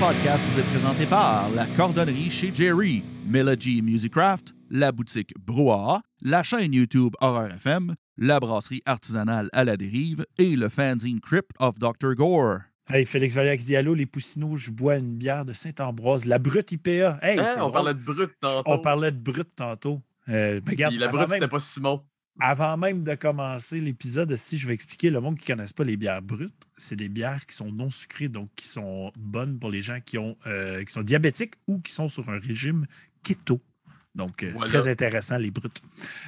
podcast vous est présenté par la cordonnerie chez Jerry, Melody Musicraft, la boutique Brouhaha, la chaîne YouTube Horror FM, la brasserie artisanale à la dérive et le fanzine Crypt of Dr. Gore. Hey, Félix Valéac dit Allô, les poussinots, je bois une bière de Saint-Ambroise, la brute IPA. Hey, Hein, on drôle. parlait de brut tantôt. On parlait de brute tantôt. Euh, ben, regarde, la avant, brut, même, c'était pas Simon. Avant même de commencer l'épisode, si je vais expliquer le monde qui ne connaissent pas les bières brutes, c'est des bières qui sont non sucrées, donc qui sont bonnes pour les gens qui, ont, euh, qui sont diabétiques ou qui sont sur un régime keto. Donc, euh, Voilà. c'est très intéressant, les brutes.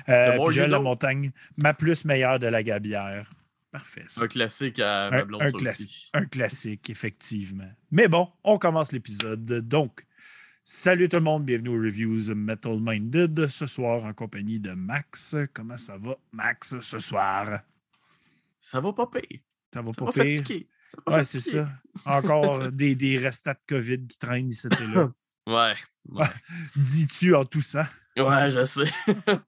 Euh, puis La. Montagne, ma plus meilleure de la gabière. Parfait, ça. Un classique à ma Un, blonde, un aussi. un classique, effectivement. Mais bon, on commence l'épisode. Donc, salut tout le monde, bienvenue aux Reviews Metal Minded. Ce soir, en compagnie de Max. Comment ça va, Max, ce soir? Ça va pas pire. Ça va Ça pas pire? fatigué. Ça va Ouais, c'est ça. Encore des, des restats de COVID qui traînent ici et là. Ouais. Ouais, Dis-tu en tout ça? ouais je sais.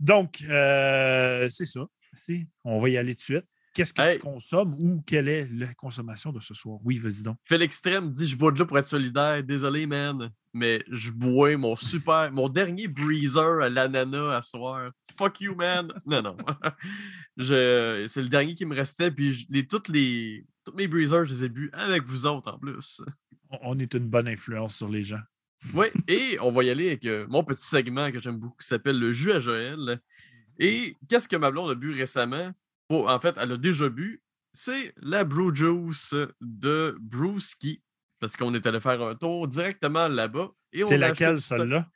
Donc, euh, c'est ça. Si, on va y aller tout de suite. Qu'est-ce que Hey. tu consommes ou quelle est la consommation de ce soir? Oui, vas-y donc. Félix Extrême dit Je bois de l'eau pour être solidaire. Désolé, man. Mais je bois mon super, mon dernier breezer à l'ananas à soir. Fuck you, man. Non, non. Je, c'est le dernier qui me restait. Puis je- les, toutes les, tous mes breezers, je les ai bu avec vous autres en plus. On- On est une bonne influence sur les gens. Oui, et on va y aller avec euh, mon petit segment que j'aime beaucoup qui s'appelle le jus à Joël. Et qu'est-ce que ma blonde a bu récemment? Oh, en fait, elle a déjà bu. C'est la Brew Juice de Brewski. Parce qu'on est allé faire un tour directement là-bas. C'est laquelle, celle-là?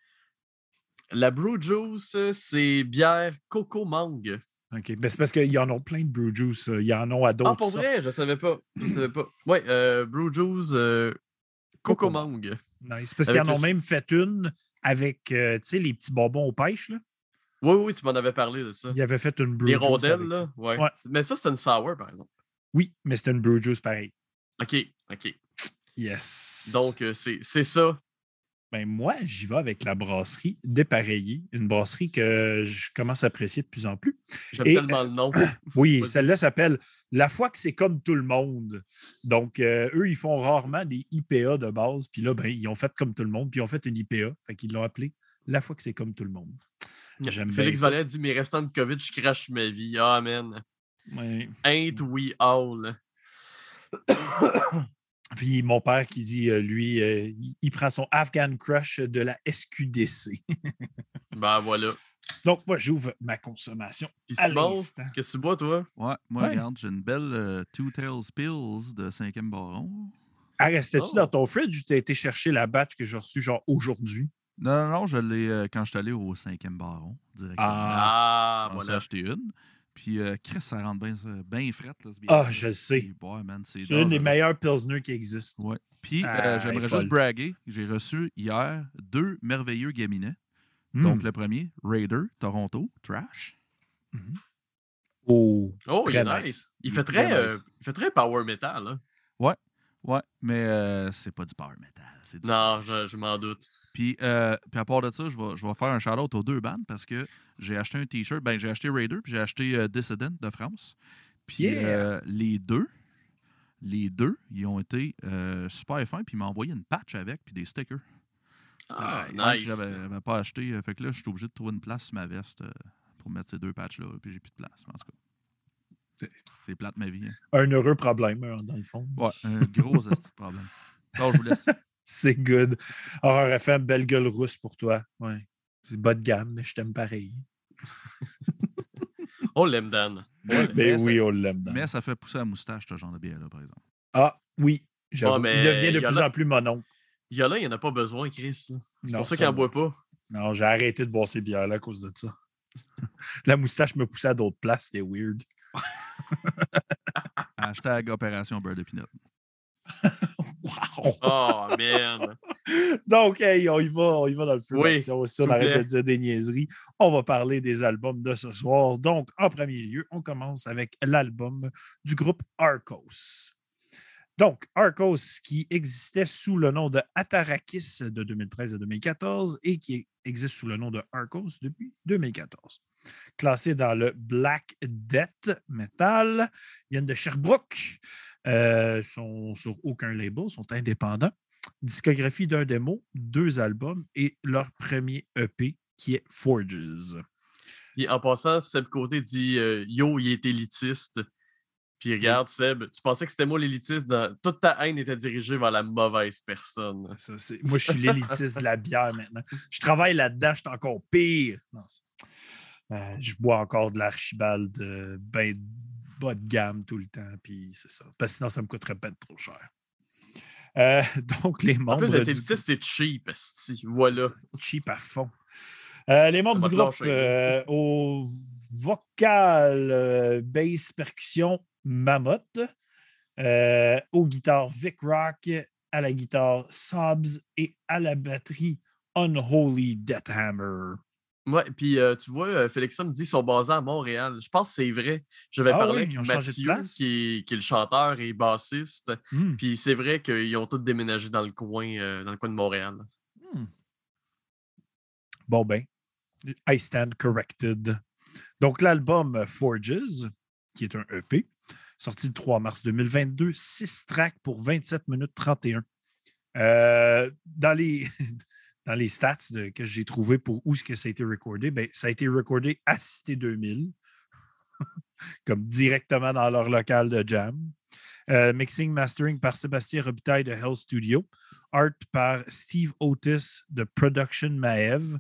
La Brew Juice, c'est bière coco mangue. OK. Ben, c'est parce qu'il y en a plein de brew juice. euh, Il y en a à d'autres. Ah, pour sortes. vrai? Je savais pas. Je savais pas. Ouais, euh, Brew Juice euh, coco mangue. Nice. Parce qu'ils en ont même fait une avec, euh, tu sais, les petits bonbons aux pêches. Là. Oui, oui, tu m'en avais parlé de ça. Ils avaient fait une brew Les juice rondelles, avec ça. là. Ouais. Ouais. Mais ça, c'est une sour, par exemple. Oui, mais c'était une brew juice pareil. OK, OK. Yes. Donc, euh, c'est ça. ben, moi, j'y vais avec la brasserie Dépareillé, une brasserie que je commence à apprécier de plus en plus. J'aime tellement le nom. Oui, celle-là s'appelle La fois que c'est comme tout le monde. Donc, euh, eux, ils font rarement des IPA de base. Puis là, ben, ils ont fait comme tout le monde. Puis ils ont fait une IPA. Fait qu'ils l'ont appelé La fois que c'est comme tout le monde. J'aime bien Félix. Vallet dit Mes restants de COVID, je crache ma vie. Amen. Ouais. Ain't we all? Puis mon père qui dit, euh, lui, euh, il, prend son Afghan Crush de la SQDC. Ben voilà. Donc, moi, j'ouvre ma consommation. Puis qu'est-ce que tu bois, toi? Ouais, moi, Ouais. regarde, j'ai une belle euh, Two Tails Pills de 5e baron. Ah, restais-tu Oh. dans ton fridge ou tu as été chercher la batch que j'ai reçue genre aujourd'hui? Non, non, non, je l'ai euh, quand je suis allé au 5e baron, directement. Ah. Ah, J'en ai voilà. acheté une. Puis, euh, Chris, ça rentre bien bien frette. Là, Ah, je le sais. Ouais, c'est C'est une des dangereux. meilleures Pilsner qui existent. Ouais. Puis, euh, Ah, j'aimerais juste braguer. J'ai reçu hier deux merveilleux gaminets. Hmm. Donc, le premier, Raider, Toronto, Trash. Oh, Oh, il très nice. nice. Il fait très très, euh, nice. il fait très power metal. Hein? Ouais, mais euh, c'est pas du power metal. C'est du Non, je, je m'en doute. Puis, euh, puis à part de ça, je vais, je vais faire un shout-out aux deux bandes parce que j'ai acheté un T-shirt. Ben, j'ai acheté Raider puis j'ai acheté euh, Dissident de France. Puis Yeah! euh, les deux, les deux, ils ont été euh, super fins puis ils m'ont envoyé une patch avec puis des stickers. Ah, Nice. Ouais, nice. J'avais j'avais pas acheté. fait que là, je suis obligé de trouver une place sur ma veste euh, pour mettre ces deux patchs-là. Puis j'ai plus de place. En tout cas, C'est- plate ma vie. hein. Un heureux problème, dans le fond. Ouais, un gros problème. Alors, je vous laisse. C'est good. Horror FM, belle gueule rousse pour toi. Ouais. C'est bas de gamme, mais je t'aime pareil. On l'aime, Dan. Mais ça- oui, on l'aime. Dan. Mais ça fait pousser la moustache, ce genre de bière-là, par exemple. Ah, oui. mais Il devient de en plus en plus monon. Il y en a, il n'y en a pas besoin, Chris. C'est pour ça qu'il n'en boit pas. Non, j'ai arrêté de boire ces bières-là à cause de ça. La moustache me poussait à d'autres places, c'était weird. Hashtag Opération Beurre de Pinot. Oh, man. Donc, hey, on y va, on y va dans le feu. Oui, d'action. Si s'il on arrête plaît. de dire des niaiseries, on va parler des albums de ce soir. Donc, en premier lieu, on commence avec l'album du groupe Arcos. Donc, Arcos, qui existait sous le nom de Atarakis de 2013 à 2014 et qui existe sous le nom de Arcos depuis 2014. Classés dans le Black Death Metal. Ils viennent de Sherbrooke. Euh, sont sur aucun label, sont indépendants. Discographie d'un démo, deux albums et leur premier EP qui est Forges. Puis en passant, Seb Côté dit euh, Yo, il est élitiste. Puis regarde, Seb, tu pensais que c'était moi l'élitiste. Dans... Toute ta haine était dirigée vers la mauvaise personne. Ça, c'est- moi, je suis l'élitiste de la bière maintenant. Je travaille là-dedans, je suis encore pire. Non, Euh, je bois encore de l'archibald euh, ben bas de gamme tout le temps, puis c'est ça. Parce que sinon, ça me coûterait pas trop cher. Euh, donc, les En membres. plus, être du c'est cheap. Voilà. Cheap à fond. Euh, les membres du groupe au vocal, bass, percussion, Mammoth. Euh, aux guitares, Vic Rock. À la guitare, Sobs. Et à la batterie, Unholy Deathhammer. Ouais, puis euh, tu vois, euh, Félix me dit qu'ils sont basés à Montréal. Je pense que c'est vrai. Je vais Ah parler oui, avec ils ont Mathieu, qui est, qui est le chanteur et bassiste. Hmm. Puis c'est vrai qu'ils ont tous déménagé dans le coin, euh, dans le coin de Montréal. Hmm. Bon, ben, I stand corrected. Donc, l'album Forges, qui est un EP, sorti le 3 mars 2022, 6 tracks pour 27 minutes 31. Euh, dans, les, dans les stats que j'ai trouvé pour où est-ce que ça a été recordé, ben, ça a été recordé à Cité 2000, comme directement dans leur local de jam. Euh, mixing, mastering par Sébastien Robitaille de Hell Studio. Art par Steve Otis de Production Maev.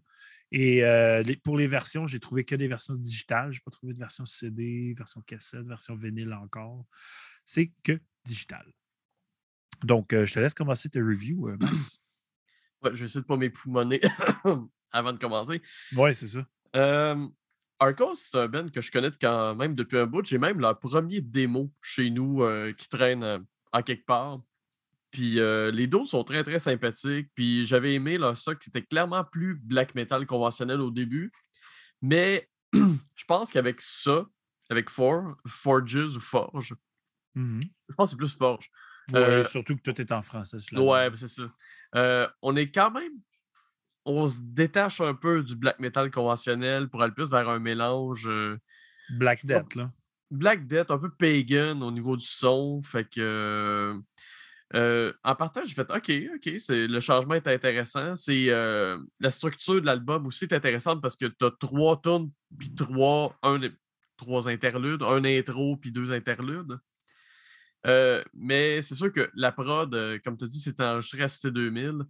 Et euh, pour les versions, j'ai trouvé que des versions digitales. Je n'ai pas trouvé de version CD, version cassette, version vinyle encore. C'est que digital. Donc, euh, je te laisse commencer tes reviews, Max. Ouais, je vais essayer de pas m'époumoner avant de commencer. oui, c'est ça. Euh, Arcos, c'est un band que je connais quand même depuis un bout. J'ai même leur premier démo chez nous euh, qui traîne euh, en quelque part. Puis euh, les dos sont très très sympathiques. Puis j'avais aimé leur stock qui était clairement plus black metal conventionnel au début. Mais je pense qu'avec ça, avec For, Forges ou Forge, Mhm. je pense que c'est plus Forge. Ouais, Euh, surtout que tout est en français. sur Ouais, c'est ça. Euh, on est quand même. On se détache un peu du black metal conventionnel pour aller plus vers un mélange euh, Black Death, là. Black Death, un peu pagan au niveau du son. Fait que. euh, en partant, j'ai fait OK, OK, c'est, le changement est intéressant. C'est euh, la structure de l'album aussi est intéressante parce que tu as trois tunes puis trois, un, trois interludes, un intro puis deux interludes. Euh, mais c'est sûr que la prod, euh, comme tu as dit, c'est enregistré à Cité 2000.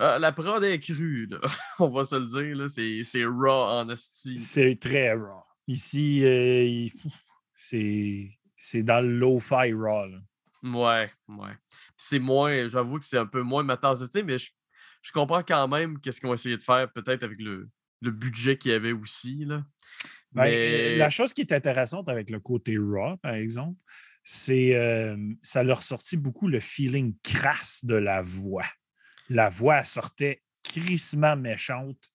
Euh, la prod est crue, là. on va se le dire. Là. C'est, c'est raw en esti. C'est très raw. Ici, euh, c'est c'est dans le low-fi raw. là. Ouais, ouais. C'est moins, j'avoue que c'est un peu moins ma tasse de thé, mais je, je comprends quand même qu'est-ce qu'ils ont essayé de faire, peut-être avec le, le budget qu'il y avait aussi. Là. Ben, mais La chose qui est intéressante avec le côté raw, par exemple, c'est euh, ça leur sortit beaucoup le feeling crasse de la voix. La voix sortait crissement méchante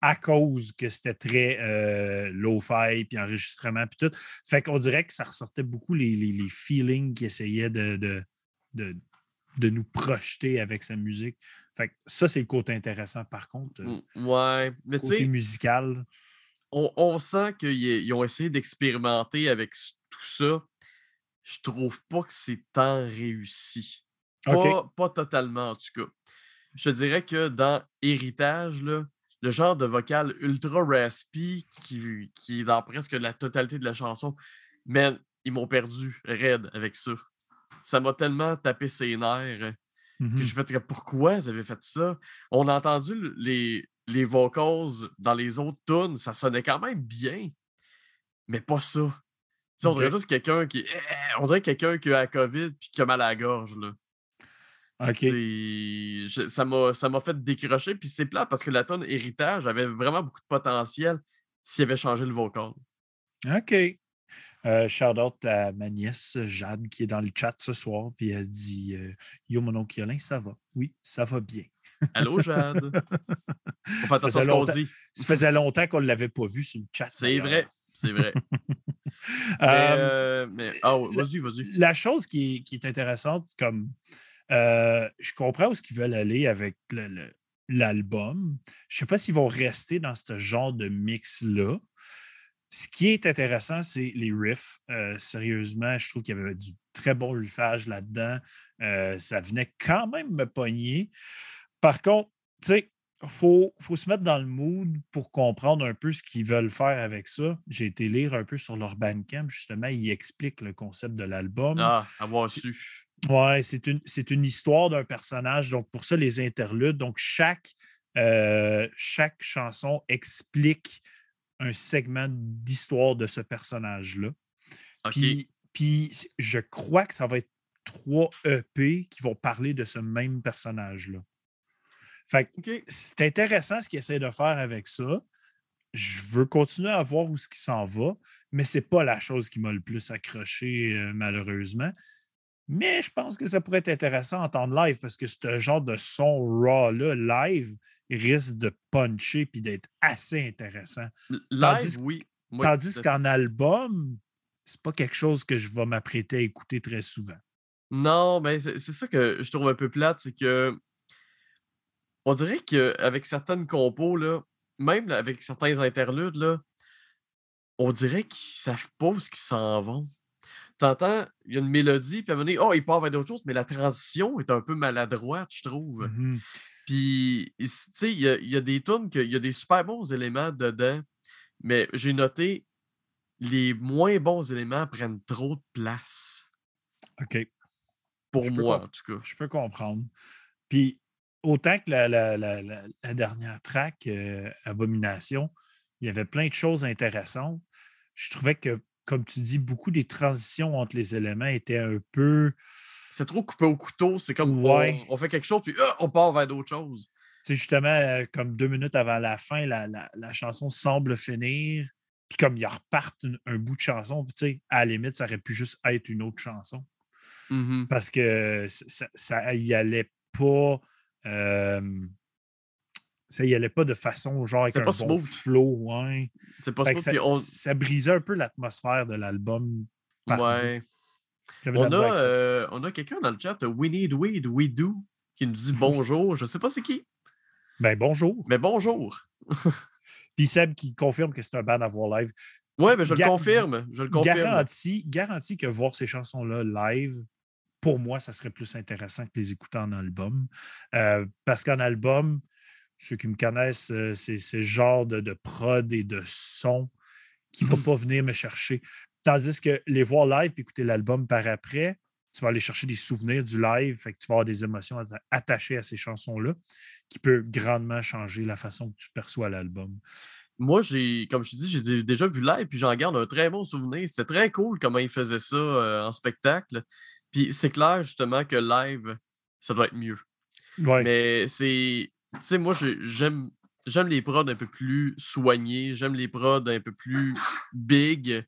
à cause que c'était très euh, low-fi, puis enregistrement, puis tout. Fait qu'on dirait que ça ressortait beaucoup les, les- les feelings qu'ils essayaient de, de, de, de nous projeter avec sa musique. Fait que ça, c'est le côté intéressant, par contre. euh, Mm, ouais, mais côté musical. on, on sent qu'ils ils ont essayé d'expérimenter avec tout ça. Je trouve pas que c'est tant réussi. Pas, pas totalement, en tout cas. Je te dirais que dans Héritage, là, le genre de vocal ultra raspy qui, qui est dans presque la totalité de la chanson, man, ils m'ont perdu raide avec ça. Ça m'a tellement tapé ses nerfs que je fait que pourquoi ils avaient fait ça? On a entendu le- les, les vocals dans les autres tunes, ça sonnait quand même bien, mais pas ça. On dirait Ok. juste quelqu'un qui. eh, On dirait quelqu'un qui a la COVID puis qui a mal à la gorge. Là. OK. Je- ça m'a fait décrocher. Puis c'est plat parce que la tonne Héritage avait vraiment beaucoup de potentiel s'il avait changé le vocal. OK. Euh, shout out à ma nièce Jade qui est dans le chat ce soir, puis elle dit euh, Yo, mon oncle Yolin, ça va? Oui, ça va bien. Allô, Jade? Attention faisait à ce qu'on dit. Ça faisait longtemps qu'on ne l'avait pas vu sur le chat. C'est vrai. C'est vrai. mais, Euh, euh, mais- ah vas-y, vas-y. la chose qui est, qui est intéressante, comme euh, je comprends où ils veulent aller avec l'album. je ne sais pas s'ils vont rester dans ce genre de mix-là. Ce qui est intéressant, c'est les riffs. Euh, sérieusement, je trouve qu'il y avait du très bon riffage là-dedans. Ça venait quand même me pogner. Par contre, tu sais, faut, faut, se mettre dans le mood pour comprendre un peu ce qu'ils veulent faire avec ça. J'ai été lire un peu sur leur Bandcamp, justement, ils expliquent le concept de l'album. Ah, avoir su. Ouais, c'est une, une, histoire d'un personnage. Donc, pour ça, les interludes. Donc, chaque, euh, chaque chanson explique un segment d'histoire de ce personnage-là. Puis, puis, je crois que ça va être trois EP qui vont parler de ce même personnage-là. Fait c'est intéressant ce qu'il essaie de faire avec ça. Je veux continuer à voir où ce qui s'en va, mais ce n'est pas la chose qui m'a le plus accroché, euh, malheureusement. Mais je pense que ça pourrait être intéressant à entendre live parce que ce genre de son raw-là, live, risque de puncher puis d'être assez intéressant. Live, oui. tandis qu'en album, c'est pas quelque chose que je vais m'apprêter à écouter très souvent. Non, mais c'est ça que je trouve un peu plate, c'est que on dirait qu'avec certaines compos, là, même avec certains interludes, là, on dirait qu'ils savent pas où ils s'en vont. T'entends, il y a une mélodie, puis à un moment donné, oh, il part vers d'autres choses, mais la transition est un peu maladroite, je trouve. Mmh puis, tu sais, il y, a des tunes, il y a des super bons éléments dedans, mais j'ai noté, les moins bons éléments prennent trop de place. OK. Pour moi, en tout cas. Je peux comprendre. Puis, autant que la, dernière track, euh, Abomination, il y avait plein de choses intéressantes. Je trouvais que, comme tu dis, beaucoup des transitions entre les éléments étaient un peu. C'est trop coupé au couteau. C'est comme on, fait quelque chose, puis ah, on part vers d'autres choses. C'est justement euh, comme deux minutes avant la fin, la, chanson semble finir. Puis comme ils repartent un bout de chanson, puis à la limite, ça aurait pu juste être une autre chanson. Mmh Parce que ça, ça y allait pas ça y allait pas de façon genre avec un bon flow, ouais. C'est pas ça, ça, brisait un peu l'atmosphère de l'album. Ouais. On a, euh, on a quelqu'un dans le chat, We Need Weed, We Do, qui nous dit bonjour. Je sais pas c'est qui. Ben bonjour. Mais bonjour. Puis Seb qui confirme que c'est un band à voir live. Ouais, mais je le confirme. Je le confirme. Garantie, garantie que voir ces chansons-là live, pour moi, ça serait plus intéressant que les écouter en album. Euh, parce qu'en album, ceux qui me connaissent, euh, c'est ce genre de, prod et de son qui ne va pas venir me chercher. Tandis que les voir live et écouter l'album par après, tu vas aller chercher des souvenirs du live, fait que tu vas avoir des émotions attachées à ces chansons-là, qui peut grandement changer la façon que tu perçois l'album. Moi, j'ai, comme je te dis, j'ai déjà vu live, puis j'en garde un très bon souvenir. C'était très cool comment ils faisaient ça euh, en spectacle. Puis c'est clair, justement, que live, ça doit être mieux. Mais c'est. Tu sais, moi, j'aime. J'aime les prods un peu plus soignés, j'aime les prods un peu plus big.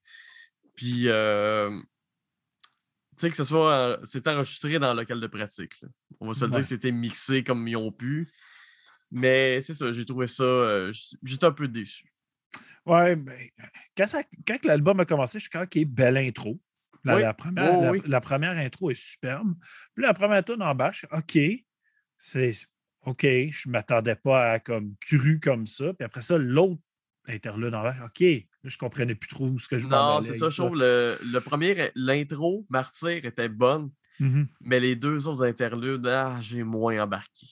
Puis, euh, tu sais, que ce soit. C'est enregistré dans le local de pratique. On va se le dire que c'était mixé comme ils ont pu. Mais c'est ça, j'ai trouvé ça. Euh, j'étais un peu déçu. Ouais, mais quand, quand l'album a commencé, je suis quand OK, belle intro. La, première, la, première, intro est superbe. Puis la première tourne en bas, je OK, c'est OK, je ne m'attendais pas à comme cru comme ça. Puis après ça, l'autre interlude en bas, OK, là, je ne comprenais plus trop ce que je Non, c'est ça, je trouve le, le premier, l'intro, Martyr, était bonne, mmh mais les deux autres interludes, ah, j'ai moins embarqué.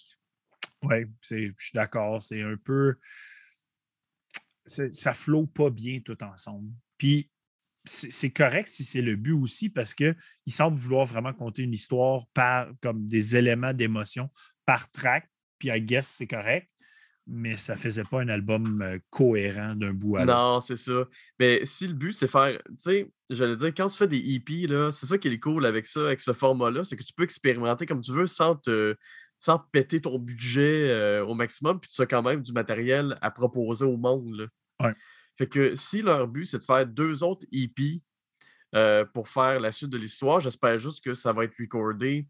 Oui, je suis d'accord. C'est un peu. Ça flot pas bien tout ensemble. Puis c'est correct si c'est le but aussi parce qu'il semble vouloir vraiment compter une histoire par comme des éléments d'émotion par track. Puis I guess c'est correct, mais ça ne faisait pas un album euh, cohérent d'un bout à l'autre. Non, c'est ça. Mais si le but, c'est faire. Tu sais, j'allais dire, quand tu fais des EP, c'est ça qui est cool avec ça, avec ce format-là, c'est que tu peux expérimenter comme tu veux sans te sans péter ton budget euh, au maximum, puis tu as quand même du matériel à proposer au monde. Là. Fait que si leur but, c'est de faire deux autres EP euh, pour faire la suite de l'histoire, j'espère juste que ça va être recordé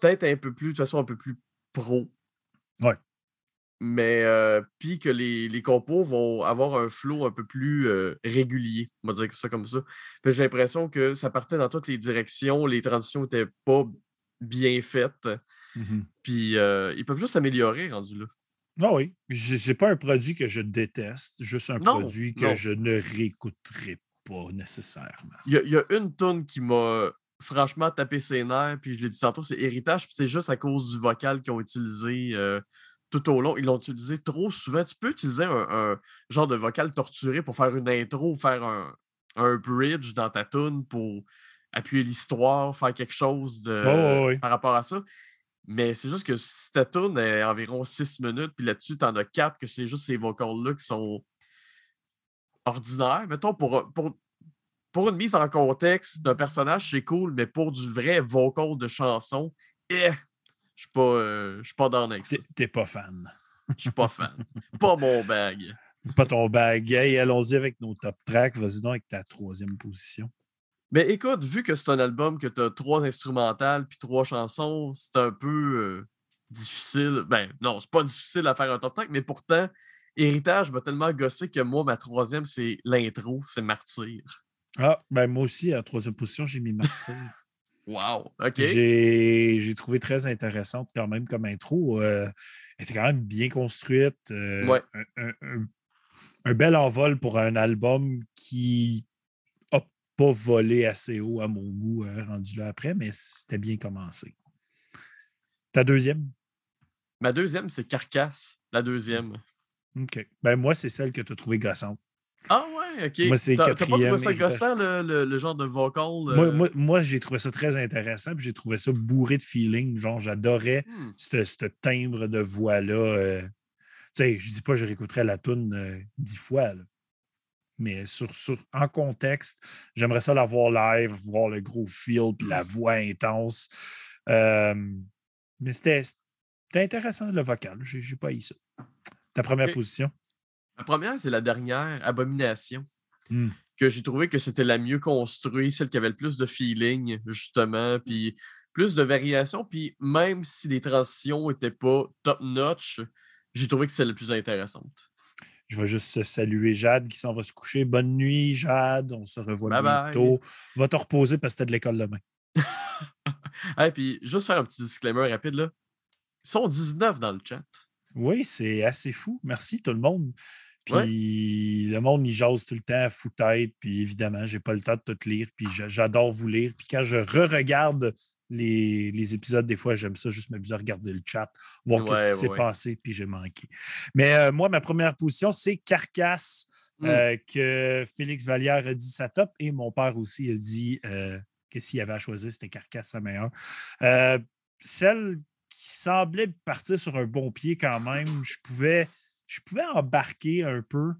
peut-être un peu plus, de toute façon, un peu plus pro. Ouais. Mais euh, puis que les, les, compos vont avoir un flow un peu plus euh, régulier, on va dire ça comme ça. J'ai l'impression que ça partait dans toutes les directions, les transitions n'étaient pas bien faites. Mmh puis ils peuvent juste s'améliorer rendu là. Ah oui, c'est pas un produit que je déteste, juste un Non, produit que non. je ne réécouterai pas nécessairement. Il y, a- il y a une tune qui m'a franchement tapé ses nerfs, puis je l'ai dit tantôt, c'est Héritage, puis c'est juste à cause du vocal qu'ils ont utilisé euh, tout au long. Ils l'ont utilisé trop souvent. Tu peux utiliser un, un genre de vocal torturé pour faire une intro, faire un, un bridge dans ta tune pour appuyer l'histoire, faire quelque chose de, Oh, oui. par rapport à ça. Mais c'est juste que si ta tune est environ 6 minutes, puis là-dessus, tu en as 4 que c'est juste ces vocals-là qui sont ordinaires. Mettons, pour, pour, pour une mise en contexte d'un personnage, c'est cool, mais pour du vrai vocal de chanson, eh, je suis pas, euh, pas dans ça. T'es t'es pas fan. Je suis pas fan. pas mon bag. Pas ton bag. Hey, allons-y avec nos top tracks. Vas-y donc avec ta troisième position. Mais écoute, vu que c'est un album que tu as trois instrumentales puis trois chansons, c'est un peu euh, difficile. Ben non, c'est pas difficile à faire un top 5, mais pourtant, Héritage m'a tellement gossé que moi, ma troisième, c'est l'intro, c'est Martyr. Ah, ben moi aussi, à la troisième position, j'ai mis Martyr. Wow, OK. J'ai trouvé très intéressante quand même comme intro. euh, elle était quand même bien construite. euh, Ouais. un, un- un- un bel envol pour un album qui pas volé assez haut à mon goût euh, rendu là après, mais c'était bien commencé. Ta deuxième? Ma deuxième, c'est Carcasse, la deuxième. OK. Ben moi, c'est celle que tu as trouvée gossante. Ah ouais, OK. Moi, c'est T'as pas trouvé ça gossant, le, le- le genre de vocal? Moi, euh, moi, moi, j'ai trouvé ça très intéressant, puis j'ai trouvé ça bourré de feeling. Genre, j'adorais hmm, ce ce timbre de voix-là. euh, tu sais, je dis pas que je réécouterais la toune dix fois, là. Mais sur, sur, en contexte, j'aimerais ça la voir live, voir le gros feel, puis la voix intense. Euh, mais c'était intéressant, le vocal. J'ai pas eu ça. Ta première position? La première, c'est la dernière, Abomination. Hmm. Que j'ai trouvé que c'était la mieux construite, celle qui avait le plus de feeling, justement, puis plus de variation. Puis même si les transitions n'étaient pas top-notch, j'ai trouvé que c'est la plus intéressante. Je vais juste saluer Jade qui s'en va se coucher. Bonne nuit, Jade. On se revoit Bye bye. bientôt. Va te reposer parce que t'as de l'école demain. Et puis, juste faire un petit disclaimer rapide, là. Ils sont 19 dans le chat. Oui, c'est assez fou. Merci tout le monde. Puis Ouais. le monde, il jase tout le temps à fou-tête. Puis évidemment, j'ai pas le temps de tout lire. Puis j'a- j'adore vous lire. Puis quand je re-regarde les, les épisodes, des fois, j'aime ça juste m'amuser à regarder le chat, voir qu'est-ce Ouais, qui s'est ouais. passé, puis j'ai manqué. Mais euh, moi, ma première position, c'est Carcasse, Mm. euh, que Félix Vallière a dit sa top. Et mon père aussi a dit euh, que s'il avait à choisir, c'était Carcasse sa meilleure. Celle qui semblait partir sur un bon pied quand même, je pouvais, je pouvais embarquer un peu.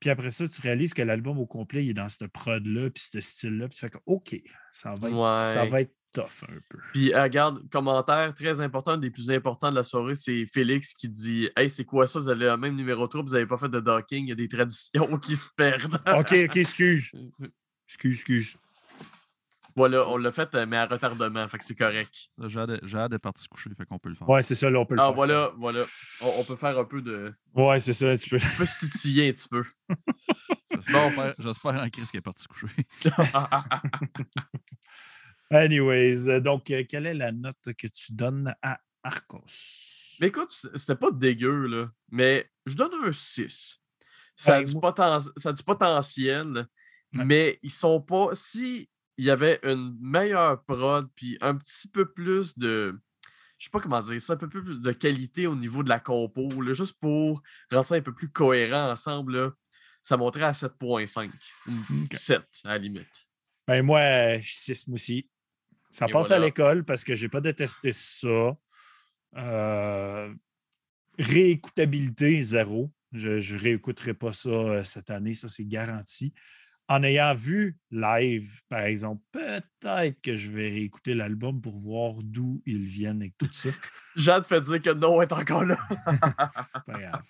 Puis après ça, tu réalises que l'album au complet, il est dans cette prod-là, puis ce style-là. Puis tu fais que, OK, ça va être, ça va être tough un peu. Puis, euh, regarde, commentaire très important, un des plus importants de la soirée, c'est Félix qui dit Hey, c'est quoi ça? Vous avez le même numéro 3, vous n'avez pas fait de docking, il y a des traditions qui se perdent. OK, OK, excuse. Excuse, excuse. voilà, on l'a fait, euh, mais à retardement, fait que c'est correct. Là, Jade, Jade est parti se coucher, fait qu'on peut le faire. Ouais, c'est ça, là, on peut le Ah, faire. voilà, voilà. On, on peut faire un peu de. Ouais, c'est ça, tu peux. On peut se titiller un petit peu. J'espère j'espère en Chris qu'elle est partie se coucher. Anyways, euh, donc, euh, quelle est la note que tu donnes à Arcos? mais écoute, c'était pas dégueu, là. Mais je donne un 6. Ça, a du moi- poten- ça a du potentiel, Ouais. mais ils sont pas. Si il y avait une meilleure prod, puis un petit peu plus de. Je sais pas comment dire ça, un peu plus de qualité au niveau de la compo, là, juste pour rendre ça un peu plus cohérent ensemble, là, ça monterait à 7.5. ou Ok. 7 à la limite. Ben, moi, euh, je suis 6 moi aussi. Ça Et passe à l'école parce que j'ai pas détesté ça. Euh, réécoutabilité, zéro. Je ne réécouterai pas ça euh, cette année, ça c'est garanti. En ayant vu live, par exemple, peut-être que je vais réécouter l'album pour voir d'où ils viennent et tout ça. Jade fait dire que non est encore là. C'est pas grave.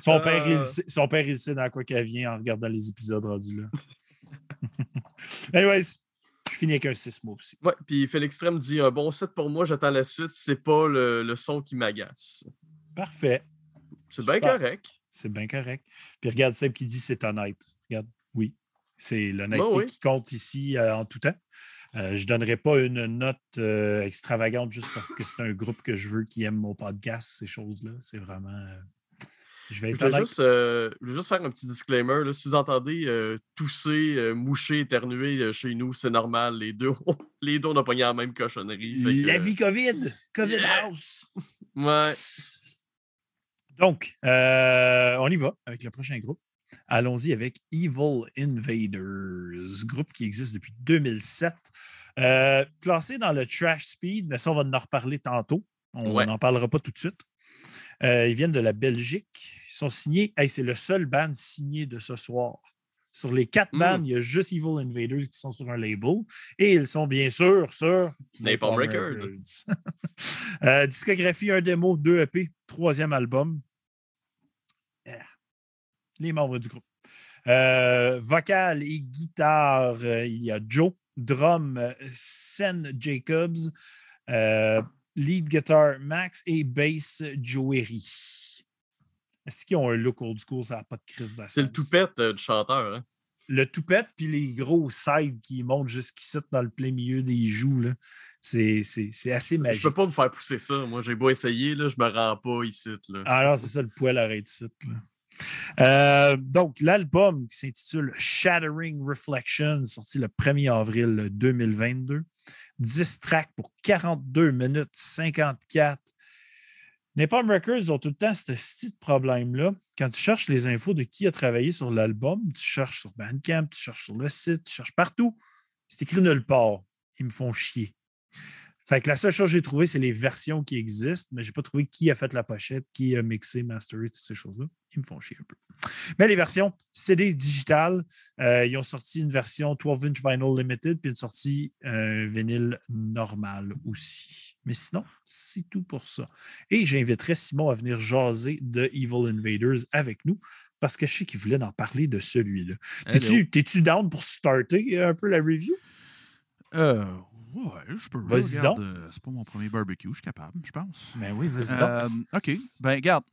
Son, père, il Euh. sait, son père, il sait dans quoi qu'elle vient en regardant les épisodes rendus là. Anyways, je finis avec un 6 mois aussi. Ouais, puis Félix Trem dit un bon set pour moi, j'attends la suite, c'est pas le, le son qui m'agace. Parfait. C'est bien correct. C'est bien correct. Puis regarde Seb qui dit c'est honnête. Regarde, oui. C'est l'honnêteté oui. qui compte ici euh, en tout temps. Euh, je ne donnerai pas une note euh, extravagante juste parce que c'est un groupe que je veux qui aime mon podcast ou ces choses-là. C'est vraiment. Je vais Je juste, euh, je juste faire un petit disclaimer. là. Si vous entendez euh, tousser, euh, moucher, éternuer chez nous, c'est normal. Les deux, les deux, on a pogné la même cochonnerie. que, La vie COVID, COVID Yeah. House. Ouais. Donc, on y va avec le prochain groupe. Allons-y avec Evil Invaders, groupe qui existe depuis 2007. Euh, classé dans le trash speed, mais ça, on va en reparler tantôt. On Ouais. n'en parlera pas tout de suite. Euh, ils viennent de la Belgique. Ils sont signés. Hey, c'est le seul band signé de ce soir. Sur les quatre Mm. bands, il y a juste Evil Invaders qui sont sur un label. Et ils sont bien sûr sur Napalm Records. Euh, discographie, un démo, deux EP, troisième album. Ah. Les membres du groupe. Euh, vocal et guitare, il y a Joe. Drum, Sen Jacobs. Euh, lead guitar, Max. Et bass, Joery. Est-ce qu'ils ont un look old school? Ça n'a pas de crise d'assance. C'est le toupette euh, du chanteur. hein? Le toupette, puis les gros sides qui montent jusqu'ici dans le plein milieu des joues. là. C'est c'est- c'est assez Je magique. peux pas me faire pousser ça. Moi, j'ai beau essayer, là, je me rends pas ici. Là. Ah non, c'est ça, le poil arrête ici. là. Euh, donc, l'album qui s'intitule Shattering Reflections, sorti le 1er avril 2022. 10 tracks pour 42 minutes 54. Napalm Records ont tout le temps ce petit problème-là. Quand tu cherches les infos de qui a travaillé sur l'album, tu cherches sur Bandcamp, tu cherches sur le site, tu cherches partout. C'est écrit nulle part. Ils me font chier. Fait que la seule chose que j'ai trouvée, c'est les versions qui existent, mais je n'ai pas trouvé qui a fait la pochette, qui a mixé, masteré, toutes ces choses-là. Ils me font chier un peu. Mais les versions CD digital, euh, ils ont sorti une version 12-inch vinyl limited, puis une sortie euh, vinyle normal aussi. Mais sinon, c'est tout pour ça. Et j'inviterai Simon à venir jaser de Evil Invaders avec nous, parce que je sais qu'il voulait en parler de celui-là. T'es-tu down pour starter un peu la review? Euh, ouais, je peux. Vas-y donc. euh, c'est pas mon premier barbecue, je suis capable, je pense. Ben oui, vas-y donc. Euh, OK. Ben, regarde.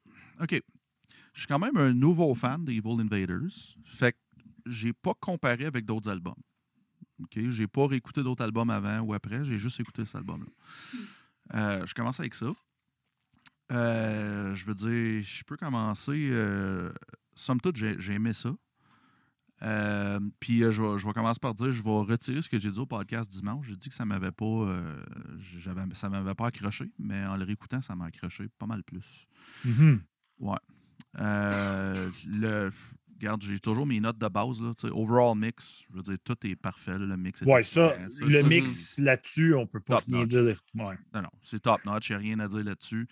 OK. Je suis quand même un nouveau fan des Evil Invaders. Fait que j'ai pas comparé avec d'autres albums. OK? J'ai pas réécouté d'autres albums avant ou après. J'ai juste écouté cet album-là. Euh, je commence avec ça. Euh, je veux dire, je peux commencer. euh, somme toute, j'ai j'ai aimé ça. Euh, puis euh, je, vais, je vais commencer par dire, je vais retirer ce que j'ai dit au podcast dimanche. J'ai dit que ça m'avait pas, euh, j'avais, ça m'avait pas accroché, mais en le réécoutant, ça m'a accroché pas mal plus. Mhm. Euh, le, regarde, j'ai toujours mes notes de base. Là, overall mix, je veux dire, tout est parfait. là, le mix est Ouais, ça, le ça, mix là-dessus, on peut pas rien dire. Ouais. Non, non, c'est top notch, a rien à dire là-dessus.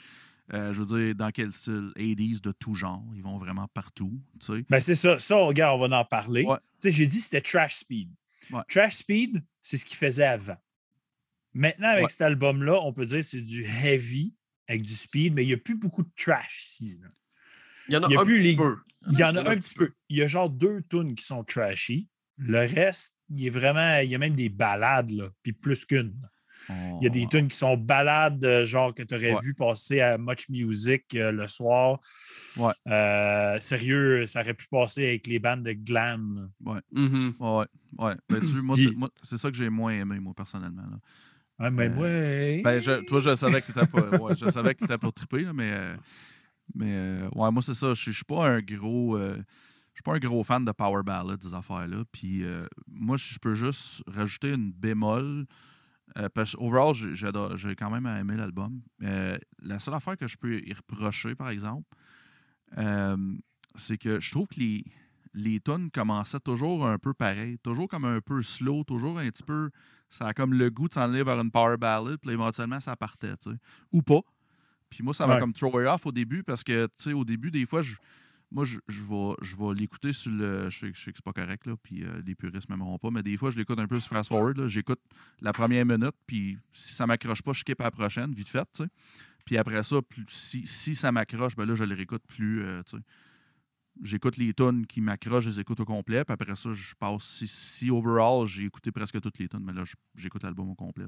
Euh, je veux dire, dans quel style? 80s de tout genre, ils vont vraiment partout. Tu sais. Ben, c'est ça. Ça, regarde, on va en parler. Ouais. Tu sais, j'ai dit que c'était Trash Speed. Ouais. Trash Speed, c'est ce qu'il faisait avant. Maintenant, avec Ouais. cet album-là, on peut dire que c'est du heavy avec du speed, mais il n'y a plus beaucoup de trash ici. là. Il y en a, Il y a un plus petit les- peu. Il y en a un petit peu. Il y a genre deux tunes qui sont trashy. Le reste, il est vraiment. Il y a même des balades, là, puis plus qu'une. Il y a des tunes qui sont balades, euh, genre que tu aurais Ouais. vu passer à Much Music euh, le soir. Ouais. Euh, sérieux, ça aurait pu passer avec les bandes de glam. là. Mhm. Ouais, ouais. ouais. Ben, tu- moi, c'est, ça que j'ai moins aimé, moi, personnellement. là. Ah, mais Euh, ouais. Ben, je- toi, je savais que tu pas, ouais, je savais que t'étais pour triper, là, mais, mais euh, ouais, moi, c'est ça. Je suis pas un gros. euh, je suis pas un gros fan de power ballad, des affaires-là. Puis euh, moi, je peux juste rajouter une bémol. Euh, parce overall, j'ai, quand même aimé l'album. Euh, la seule affaire que je peux y reprocher, par exemple, euh, c'est que je trouve que les, les tunes commençaient toujours un peu pareil, toujours comme un peu slow, toujours un petit peu. Ça a comme le goût de s'en aller vers une power ballad, puis éventuellement, ça partait, tu sais. Ou pas. Puis moi, ça m'a Ouais. comme throw off au début parce que, tu sais, au début, des fois, je, moi, je, vais, je l'écouter sur le. Je sais, je sais que c'est pas correct, là, puis euh, les puristes m'aimeront pas, mais des fois, je l'écoute un peu sur fast forward. J'écoute la première minute, puis si ça m'accroche pas, je skip à la prochaine, vite fait, tu sais. Puis après ça, si, si ça m'accroche, ben là, je le réécoute plus, euh. J'écoute les tunes qui m'accrochent, je les écoute au complet. Puis après ça, je passe. Si, si overall, j'ai écouté presque toutes les tunes, mais là, j'écoute l'album au complet.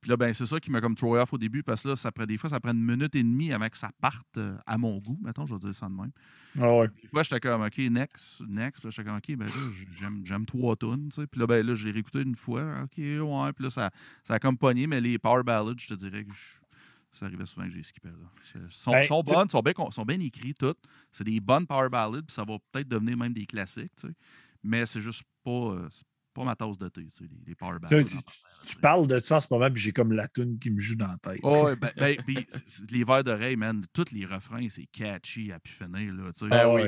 Puis là, ben, c'est ça qui m'a comme throw off au début, parce que là, ça prend, des fois, ça prend une minute et demie avant que ça parte euh, à mon goût. Mettons, je vais dire ça de même. Ah ouais. Des fois, j'étais comme, OK, next, next. Puis là, j'étais comme, OK, ben là, j'aime, trois tunes. Puis là, ben là, je l'ai réécouté une fois. OK, ouais. Puis là, ça, ça a comme pogné, mais les power ballads, je te dirais que je- ça arrivait souvent que j'ai skippé, là. Ils sont, Ben, sont bonnes, sont bien, sont bien écrits, toutes. C'est des bonnes power ballads, puis ça va peut-être devenir même des classiques, tu sais. Mais c'est juste pas, euh, pas ma tasse de thé, tu sais, les, les power Tu, parles de ça en ce moment, puis j'ai comme la toune qui me joue dans la tête. Oh, ouais, ben, ben, puis les vers d'oreille, man, tous les refrains, c'est catchy à pu finir, là, tu sais. Ah Ben oui.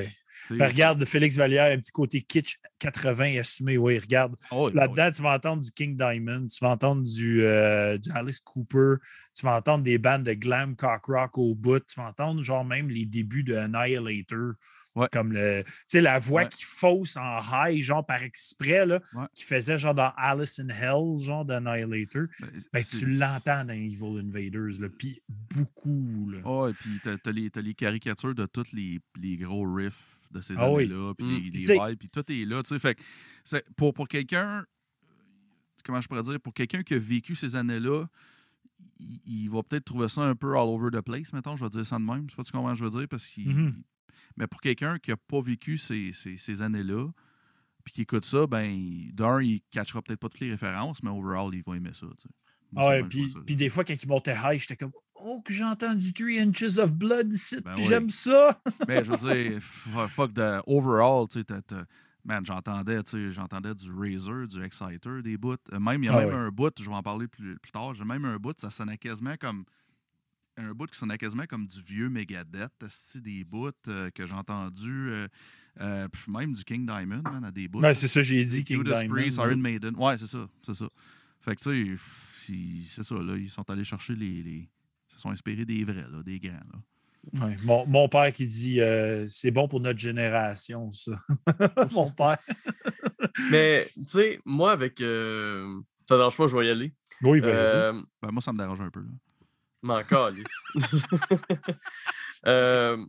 Ben, regarde, Félix Vallière, un petit côté kitsch 80 assumé. Oui, regarde. oh, ouais, Là-dedans, tu vas entendre du King Diamond, tu vas entendre du, euh, du Alice Cooper, tu vas entendre des bandes de glam cock rock au bout, tu vas entendre genre même les débuts de Annihilator. Ouais. Comme le, tu sais, la voix Ouais. qui fausse en high, genre par exprès, là, Ouais. qui faisait genre dans Alice in Hell, genre d'Annihilator. ben, Ben, tu l'entends dans Evil Invaders, là, puis beaucoup. Là. Oh, et puis t'as, t'as les, les caricatures de tous les, les gros riffs de ces Ah oui. années-là, puis les, Puis les sais- vibes, puis tout est là, tu sais. Fait que c'est- pour, pour quelqu'un, comment je pourrais dire, pour quelqu'un qui a vécu ces années-là, il, il va peut-être trouver ça un peu all over the place, mettons, je vais dire ça de même. Je sais pas comment je veux dire, parce qu'il. Mhm. Mais pour quelqu'un qui n'a pas vécu ces, ces, ces années-là, puis qui écoute ça, ben, d'un, il ne catchera peut-être pas toutes les références, mais overall, il va aimer ça. tu sais. Moi, Ah ouais, puis, puis des fois, quand il montait high, j'étais comme Oh, que j'entends du 3 inches of blood ici, Ben oui. j'aime ça. Mais je veux dire, fuck de overall, tu sais, man, j'entendais, tu sais, j'entendais du Razer, du Exciter, des bouts. Euh, Même, il y a Ah même ouais. un bout, je vais en parler plus, plus tard, j'ai même un bout, ça sonnait quasiment comme un bout qui sonnait quasiment comme du vieux Megadeth, des bouts euh, que j'ai entendus, euh, euh, puis même du King Diamond, man, à des bouts. Ouais, c'est ça, j'ai dit, King Judas Diamond. Priest. Iron Maiden, ouais, c'est ça, c'est ça. Fait que tu sais, c'est ça, là, ils sont allés chercher les... les- ils se sont inspirés des vrais, là, des grands, là. Ouais, Mon, mon père qui dit euh, c'est bon pour notre génération, ça. mon père. Mais, tu sais, moi, avec. Euh... Ça ne dérange pas, je vais y aller. Oui, vas-y. Euh, Ben, moi, ça me dérange un peu, là. M'en. Euh,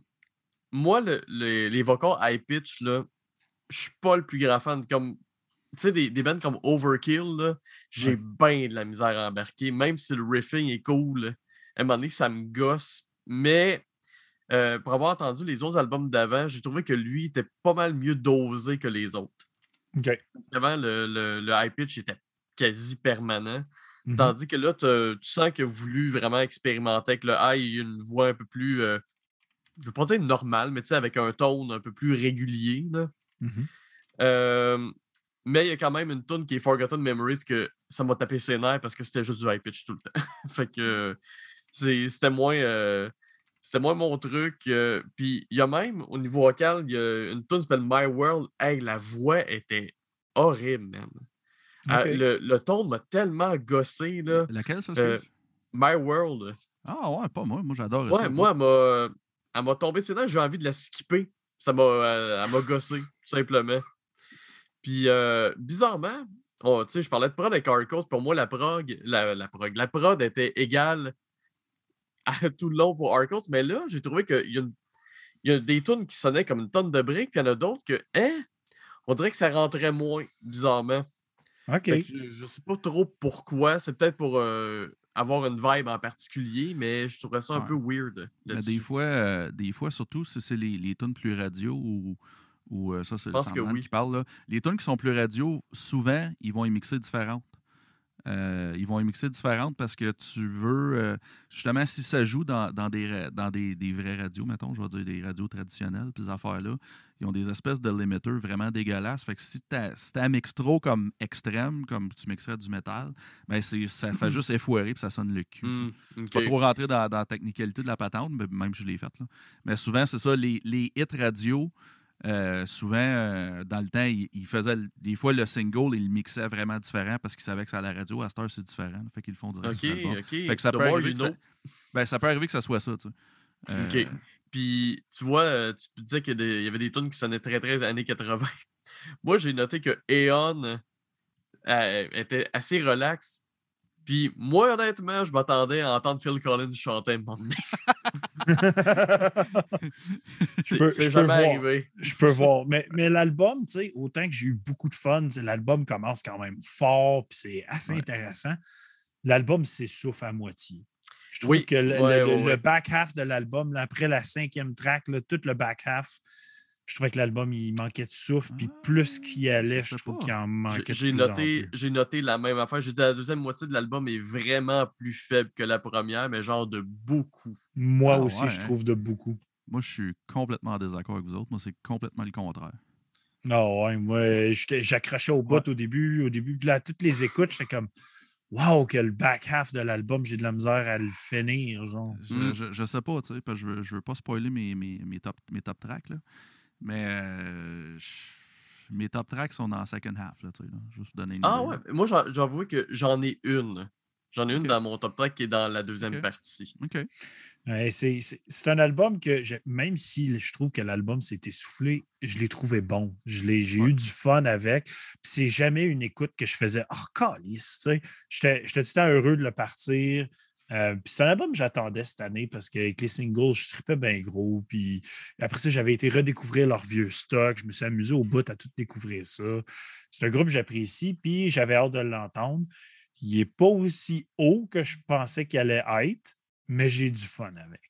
moi, le- les, les vocals high pitch, là, je suis pas le plus grand fan. Comme, tu sais, des, des bands comme Overkill, j'ai Ouais. bien de la misère à embarquer. Même si le riffing est cool, à un moment donné, ça me gosse. Mais euh, pour avoir entendu les autres albums d'avant, j'ai trouvé que lui était pas mal mieux dosé que les autres. OK. Avant, le, le, le high pitch était quasi permanent. Mhm. Tandis que là, tu sens qu'il a voulu vraiment expérimenter avec le high, il y a une voix un peu plus, euh, je ne veux pas dire normale, mais tu sais, avec un tone un peu plus régulier. là. Euh, mais il y a quand même une tune qui est Forgotten Memories que ça m'a tapé ses nerfs parce que c'était juste du high pitch tout le temps. fait que c'est- c'était moins, euh, c'était moins mon truc. euh, Puis il y a même, au niveau vocal, il y a une tune qui s'appelle My World. Hey, la voix était horrible, man. Ah, le, le ton m'a tellement gossé, là. Laquelle, ça, Euh? My World. Ah ouais, pas moi. Moi, j'adore Ouais, ça. moi, elle m'a, elle m'a tombé ses dents, j'ai envie de la skipper. Ça m'a, euh, elle m'a gossé, tout simplement. Puis, euh, bizarrement, oh, tu sais, je parlais de prod avec Arcos. Pour moi, la prog, la, la prog, la prod était égale à tout le long pour Arcos. Mais là, j'ai trouvé qu'il y a, une- il y a des tunes qui sonnaient comme une tonne de briques, puis il y en a d'autres que, hein, on dirait que ça rentrait moins, bizarrement. OK. Je, je sais pas trop pourquoi. C'est peut-être pour euh, avoir une vibe en particulier, mais je trouverais ça un Ouais. peu weird. Mais des fois, euh, des fois, surtout si c'est les, les tunes plus radio ou, ou euh, ça, c'est le que oui. qui parle. Là. Les tunes qui sont plus radio, souvent, ils vont y mixer différentes. Euh, ils vont y mixer différentes parce que tu veux, euh, justement, si ça joue dans, dans, des, dans des, des vraies radios, mettons, je vais dire des radios traditionnelles, puis ces affaires-là, ils ont des espèces de limiters vraiment dégueulasses. Fait que si tu as mixes trop comme extrême, comme tu mixerais du métal, ben c'est- ça fait juste effoirer puis ça sonne le cul. tu sais. Hmm, ok. Pas trop rentrer dans, dans la technicalité de la patente, mais même si je l'ai faite. Mais souvent, c'est ça, les, les hits radio, euh, souvent, euh, dans le temps, ils ils faisaient, l- des fois, le single, ils le mixaient vraiment différent parce qu'ils savaient que ça à la radio. À cette heure, c'est différent. Fait qu'ils le font direct Ok, sur l'album. ok. Fait que ça peut, arriver que ça, ben, ça peut arriver que ça soit ça, tu sais. Euh, Ok. Puis, tu vois, tu disais qu'il y, avait des tunes qui sonnaient très, très années 80. Moi, j'ai noté que Eon euh, était assez relax. Puis, moi, honnêtement, je m'attendais à entendre Phil Collins chanter un moment donné. je peux, je voir. arrivé. Je peux voir. Mais, mais l'album, tu sais, autant que j'ai eu beaucoup de fun, l'album commence quand même fort, puis c'est assez Ouais. intéressant. L'album s'essouffle à moitié. Je trouve Oui, que le, ouais, le- ouais, le ouais. back half de l'album, après la cinquième track, là, tout le back half, je trouvais que l'album, il manquait de souffle, puis plus qu'il y allait, je trouve pas. qu'il en manquait J'ai- noté, j'ai noté la même affaire. J'ai dit la deuxième moitié de l'album est vraiment plus faible que la première, mais genre de beaucoup. Moi Ah aussi, ouais, je hein? trouve de beaucoup. Moi, je suis complètement en désaccord avec vous autres. Moi, c'est complètement le contraire. Non, ouais, moi, j'accrochais au bout au début. Au début, puis là, toutes les écoutes, j'étais comme Wow, que le back half de l'album, j'ai de la misère à le finir, genre. Je, Mm. je, je sais pas, tu sais, parce que je veux, je veux pas spoiler mes, mes, mes top, mes top tracks, là. Mais euh, je- mes top tracks sont dans la second half, là, tu sais, là. Juste vous donner une Ah idée, ouais, là. moi j'avoue que j'en ai une. J'en ai une dans mon top track qui est dans la deuxième partie. OK. Ouais, c'est- un album que, je- même si je trouve que l'album s'est essoufflé, je l'ai trouvé bon. Je l'ai- J'ai Ouais. eu du fun avec. Puis c'est jamais une écoute que je faisais Oh, calice, tu sais. J'étais j'étais tout le temps heureux de le partir. Euh, puis c'est un album que j'attendais cette année parce qu'avec les singles, je tripais bien gros. Puis après ça, j'avais été redécouvrir leur vieux stock. Je me suis amusé au bout à tout découvrir ça. C'est un groupe que j'apprécie, puis j'avais hâte de l'entendre. Il n'est pas aussi haut que je pensais qu'il allait être, mais j'ai du fun avec.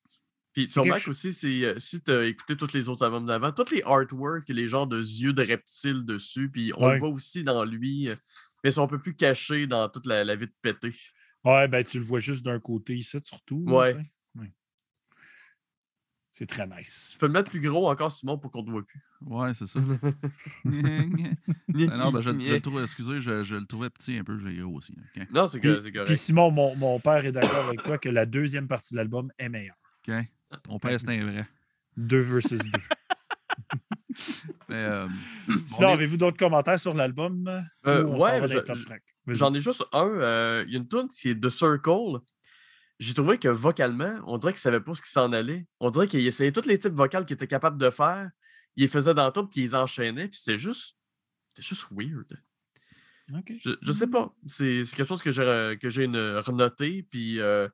Puis sur Mac cho- aussi, c'est euh, si tu as écouté tous les autres albums d'avant, tous les artworks, les genres de yeux de reptiles dessus, puis on Ouais. le voit aussi dans lui, euh, mais ils sont un peu plus cachés dans toute la, la vie de pété. Ouais, ben tu le vois juste d'un côté ici, surtout. Ouais. C'est très nice. Tu peux le mettre plus gros encore, Simon, pour qu'on te voit plus. Ouais, c'est ça. Ah non, ben, je, je le trouvais, excusez, je, je le trouvais petit un peu, j'ai gros aussi. OK. Non, c'est Puis, que- c'est correct. puis Simon, mon, mon père est d'accord avec toi que la deuxième partie de l'album est meilleure. OK. Ton père, c'est un vrai. Deux versus deux. Mais, euh, Sinon, est- avez-vous d'autres commentaires sur l'album? Euh, ouais. J'en ai juste un. euh, Il y a une tune qui est The Circle. J'ai trouvé que vocalement, on dirait qu'il savait pas ce qui s'en allait. On dirait qu'il essayait tous les types vocales qu'il était capable de faire. Il les faisait dans tout, puis il les enchaînait, puis c'était juste. C'était juste weird. OK. Je, je sais pas. C'est c'est quelque chose que j'ai que j'ai une- renoté. Puis, euh, tu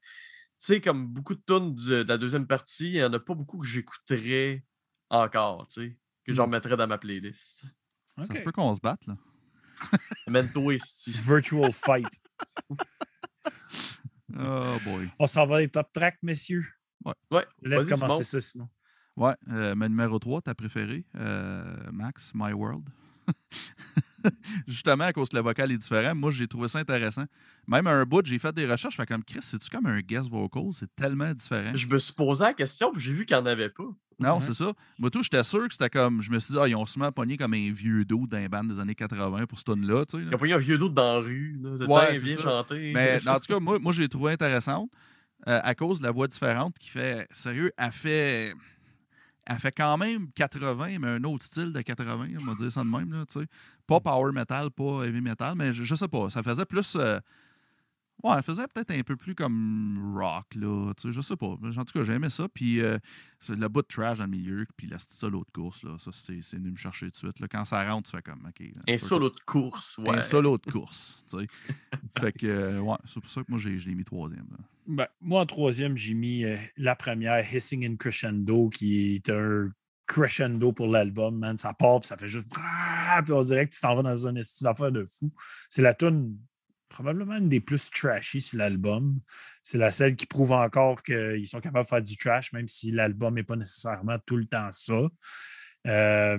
sais, comme beaucoup de tunes de la deuxième partie, il n'y en a pas beaucoup que j'écouterais encore, tu sais, que je Mm. remettrais dans ma playlist. ça OK. se peut qu'on se batte, là. Mento. Virtual Fight. Oh boy. On s'en va les top tracks, messieurs. Ouais, Laisse vas-y, commencer Simon. ça, Simon. Ouais, euh, ma numéro 3, ta préférée, euh, Max, My World. Justement, à cause que le vocal est différent, moi, j'ai trouvé ça intéressant. Même à un bout, j'ai fait des recherches, je fais comme Chris, c'est-tu comme un guest vocal? C'est tellement différent. Je me suis posé la question, puis j'ai vu qu'il n'y en avait pas. Non, Ouais. c'est ça. Moi, tout, j'étais sûr que c'était comme. Je me suis dit, ah, ils ont sûrement pogné comme un vieux dos d'un band des années 80 pour ce tune-là, tu sais. là. Il a pogné un vieux d'autre dans la rue. Là. Ouais, Ouais, c'est viens ça. chanter. Mais en tout cas, moi, moi j'ai trouvé intéressante euh, à cause de la voix différente qui fait. Sérieux, elle fait. Elle fait quand même 80, mais un autre style de 80, on va dire ça de même. Là, tu sais. pas power metal, pas heavy metal, mais je, je sais pas. Ça faisait plus. euh, Ouais, elle faisait peut-être un peu plus comme rock, là. Tu sais, je sais pas. En tout cas, j'aimais ça. Puis euh, c'est le bout de trash dans le milieu, puis la solo de course, là. Ça, c'est c'est venu me chercher tout de suite. Là. Quand ça rentre, tu fais comme, OK. là, un ça, solo de course, ouais. un solo de course. tu sais. fait que, euh, ouais, c'est pour ça que moi, j'ai- je l'ai mis troisième. là. Ben, moi, en troisième, j'ai mis euh, la première, Hissing in Crescendo, qui est un crescendo pour l'album, man. Ça part, puis ça fait juste. Puis on dirait que tu t'en vas dans une affaire de fou. C'est la tune probablement une des plus trashy sur l'album. C'est la seule qui prouve encore qu'ils sont capables de faire du trash, même si l'album n'est pas nécessairement tout le temps ça. Euh,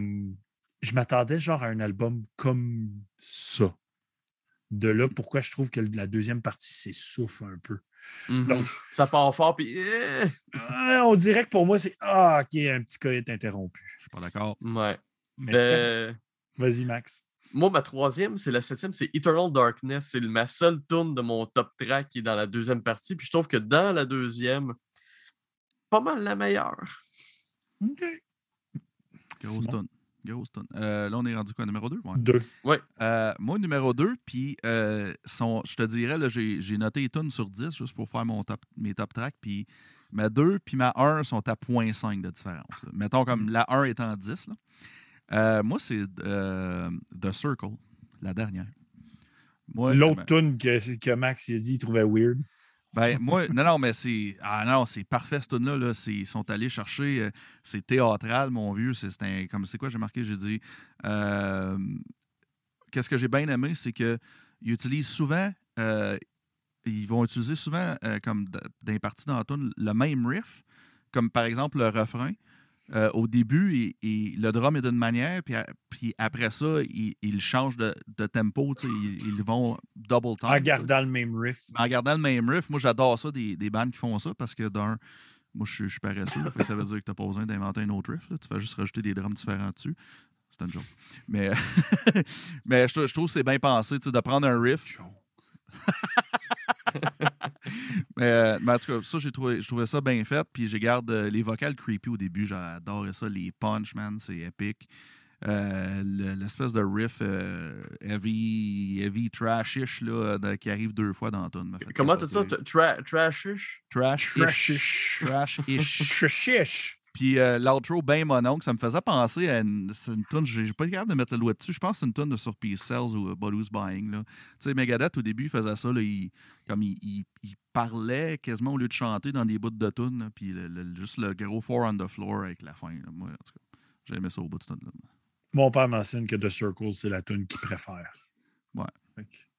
je m'attendais genre à un album comme ça. De là, pourquoi je trouve que la deuxième partie s'essouffle un peu. Mhm. Donc- Ça part fort, puis. eh, on dirait que pour moi, c'est Ah, OK, un petit coït interrompu. Je suis pas d'accord. Ouais. Ben, Vas-y, Max. Moi, ma troisième, c'est la septième, c'est Eternal Darkness. C'est ma seule tune de mon top track qui est dans la deuxième partie. Puis je trouve que dans la deuxième, pas mal la meilleure. OK. Grosse tonne. Grosse tonne. Euh, là, on est rendu quoi, numéro 2? Deux. Euh, moi, numéro 2, puis euh, son- je te dirais, là, j'ai, j'ai noté les tonnes sur 10 juste pour faire mon top, mes top tracks. Puis ma 2 puis ma 1 sont à 0.5 de différence. là. Mettons comme la 1 étant 10. là. Euh, moi, c'est euh, The Circle, la dernière. L'autre tune que, que Max il a dit, il trouvait weird. Ben, moi, non, non, mais c'est. Ah non, c'est parfait, ce tune-là. Là. Ils sont allés chercher. euh, c'est théâtral, mon vieux. C'est. Comme c'est quoi, j'ai marqué, j'ai dit. euh, Qu'est-ce que j'ai bien aimé, c'est qu'ils utilisent souvent. euh, ils vont utiliser souvent, comme d- dans les parties dans la tune, le même riff, comme par exemple le refrain. Euh, au début, il- il- le drum est d'une manière, puis, a- puis après ça, ils il changent de, de tempo. Ils, ils vont double time. En gardant le même riff. En gardant le même riff, moi j'adore ça des, des bandes qui font ça parce que d'un, moi je suis- paresseux. fait que ça veut dire que tu n'as pas besoin d'inventer un autre riff. là. Tu fais juste rajouter des drums différents dessus. C'est un joke. Mais, mais je, trou- je trouve que c'est bien pensé de prendre un riff. mais, euh, mais en tout cas, ça, j'ai trouvé, je trouvais ça bien fait. Puis je garde euh, les vocales creepy au début. J'adorais ça. Les punch, man, c'est épique. Euh, le- L'espèce de riff euh, heavy, heavy trash-ish là, de- qui arrive deux fois dans tune. Comment t'as ça? Tra- Trashish? Trash-ish. Trashish. Trash-ish. Puis euh, l'outro, ben mononcle, ça me faisait penser à une, une tune, j'ai pas capable de mettre le doigt dessus. Je pense que c'est une tune de sur Peace Cells ou Who's Buying. Tu sais, Megadeth, au début, il faisait ça. Là, il, comme il, il- il parlait quasiment au lieu de chanter dans des bouts de tune. Puis le- le- juste le gros four on the floor avec la fin. là. Moi, en tout cas, j'ai aimé ça au bout de tune-là. Mon père mentionne que The Circle, c'est la tune qu'il préfère. Ouais.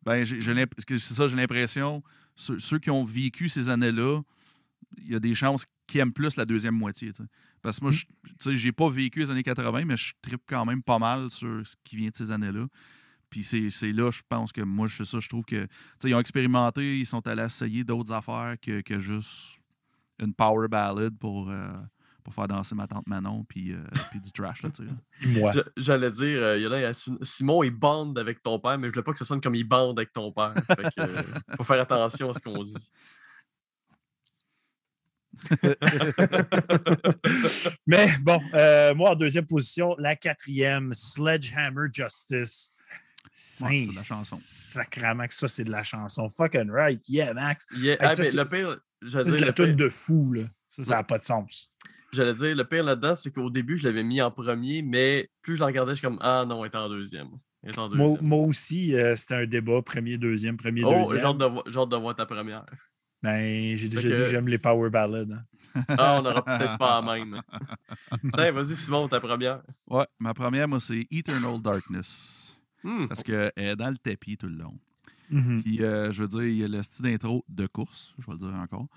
Ben, j'ai, j'ai c'est ça, j'ai l'impression, ceux, ceux qui ont vécu ces années-là, il y a des chances qu'ils aiment plus la deuxième moitié. Parce que moi, je- tu sais, j'ai pas vécu les années 80, mais je tripe quand même pas mal sur ce qui vient de ces années-là. Puis c'est, c'est là, je pense que moi, c'est ça, je trouve que, ils ont expérimenté, ils sont allés essayer d'autres affaires que, que juste une power ballad pour, euh, pour faire danser ma tante Manon, puis, euh, puis du trash, là, tu sais. Moi. Je- J'allais dire, euh, il y en a, Simon, il bande avec ton père, mais je voulais pas que ça sonne comme il bande avec ton père. Fait que, euh, faut faire attention à ce qu'on dit. Mais bon, euh, moi en deuxième position, la quatrième, Sledgehammer Justice. c'est de la chanson. Sacrament que ça, c'est de la chanson. Fucking right. Yeah, Max. Yeah, Hey, ah, ça, mais c'est- le pire, c'est la le tune de fou, là. Ça, ça n'a pas de sens. j'allais dire, le pire là-dedans, c'est qu'au début, je l'avais mis en premier, mais plus je la regardais, je suis comme, ah non, elle est en deuxième. Elle est en Moi, deuxième. moi aussi, euh, c'était un débat, premier, deuxième, premier, oh, deuxième. j'ai hâte de, vo- j'ai hâte de voir ta première. Ben, j'ai déjà dit que- j'aime les power ballads. hein. Ah, on n'aura peut-être pas la même. Tiens, vas-y, Simon, ta première. Ouais, ma première, moi, c'est Eternal Darkness. Hmm, Parce qu'elle est dans le tapis tout le long. Mhm. Puis, euh, je veux dire, il y a le style d'intro de course, je vais le dire encore.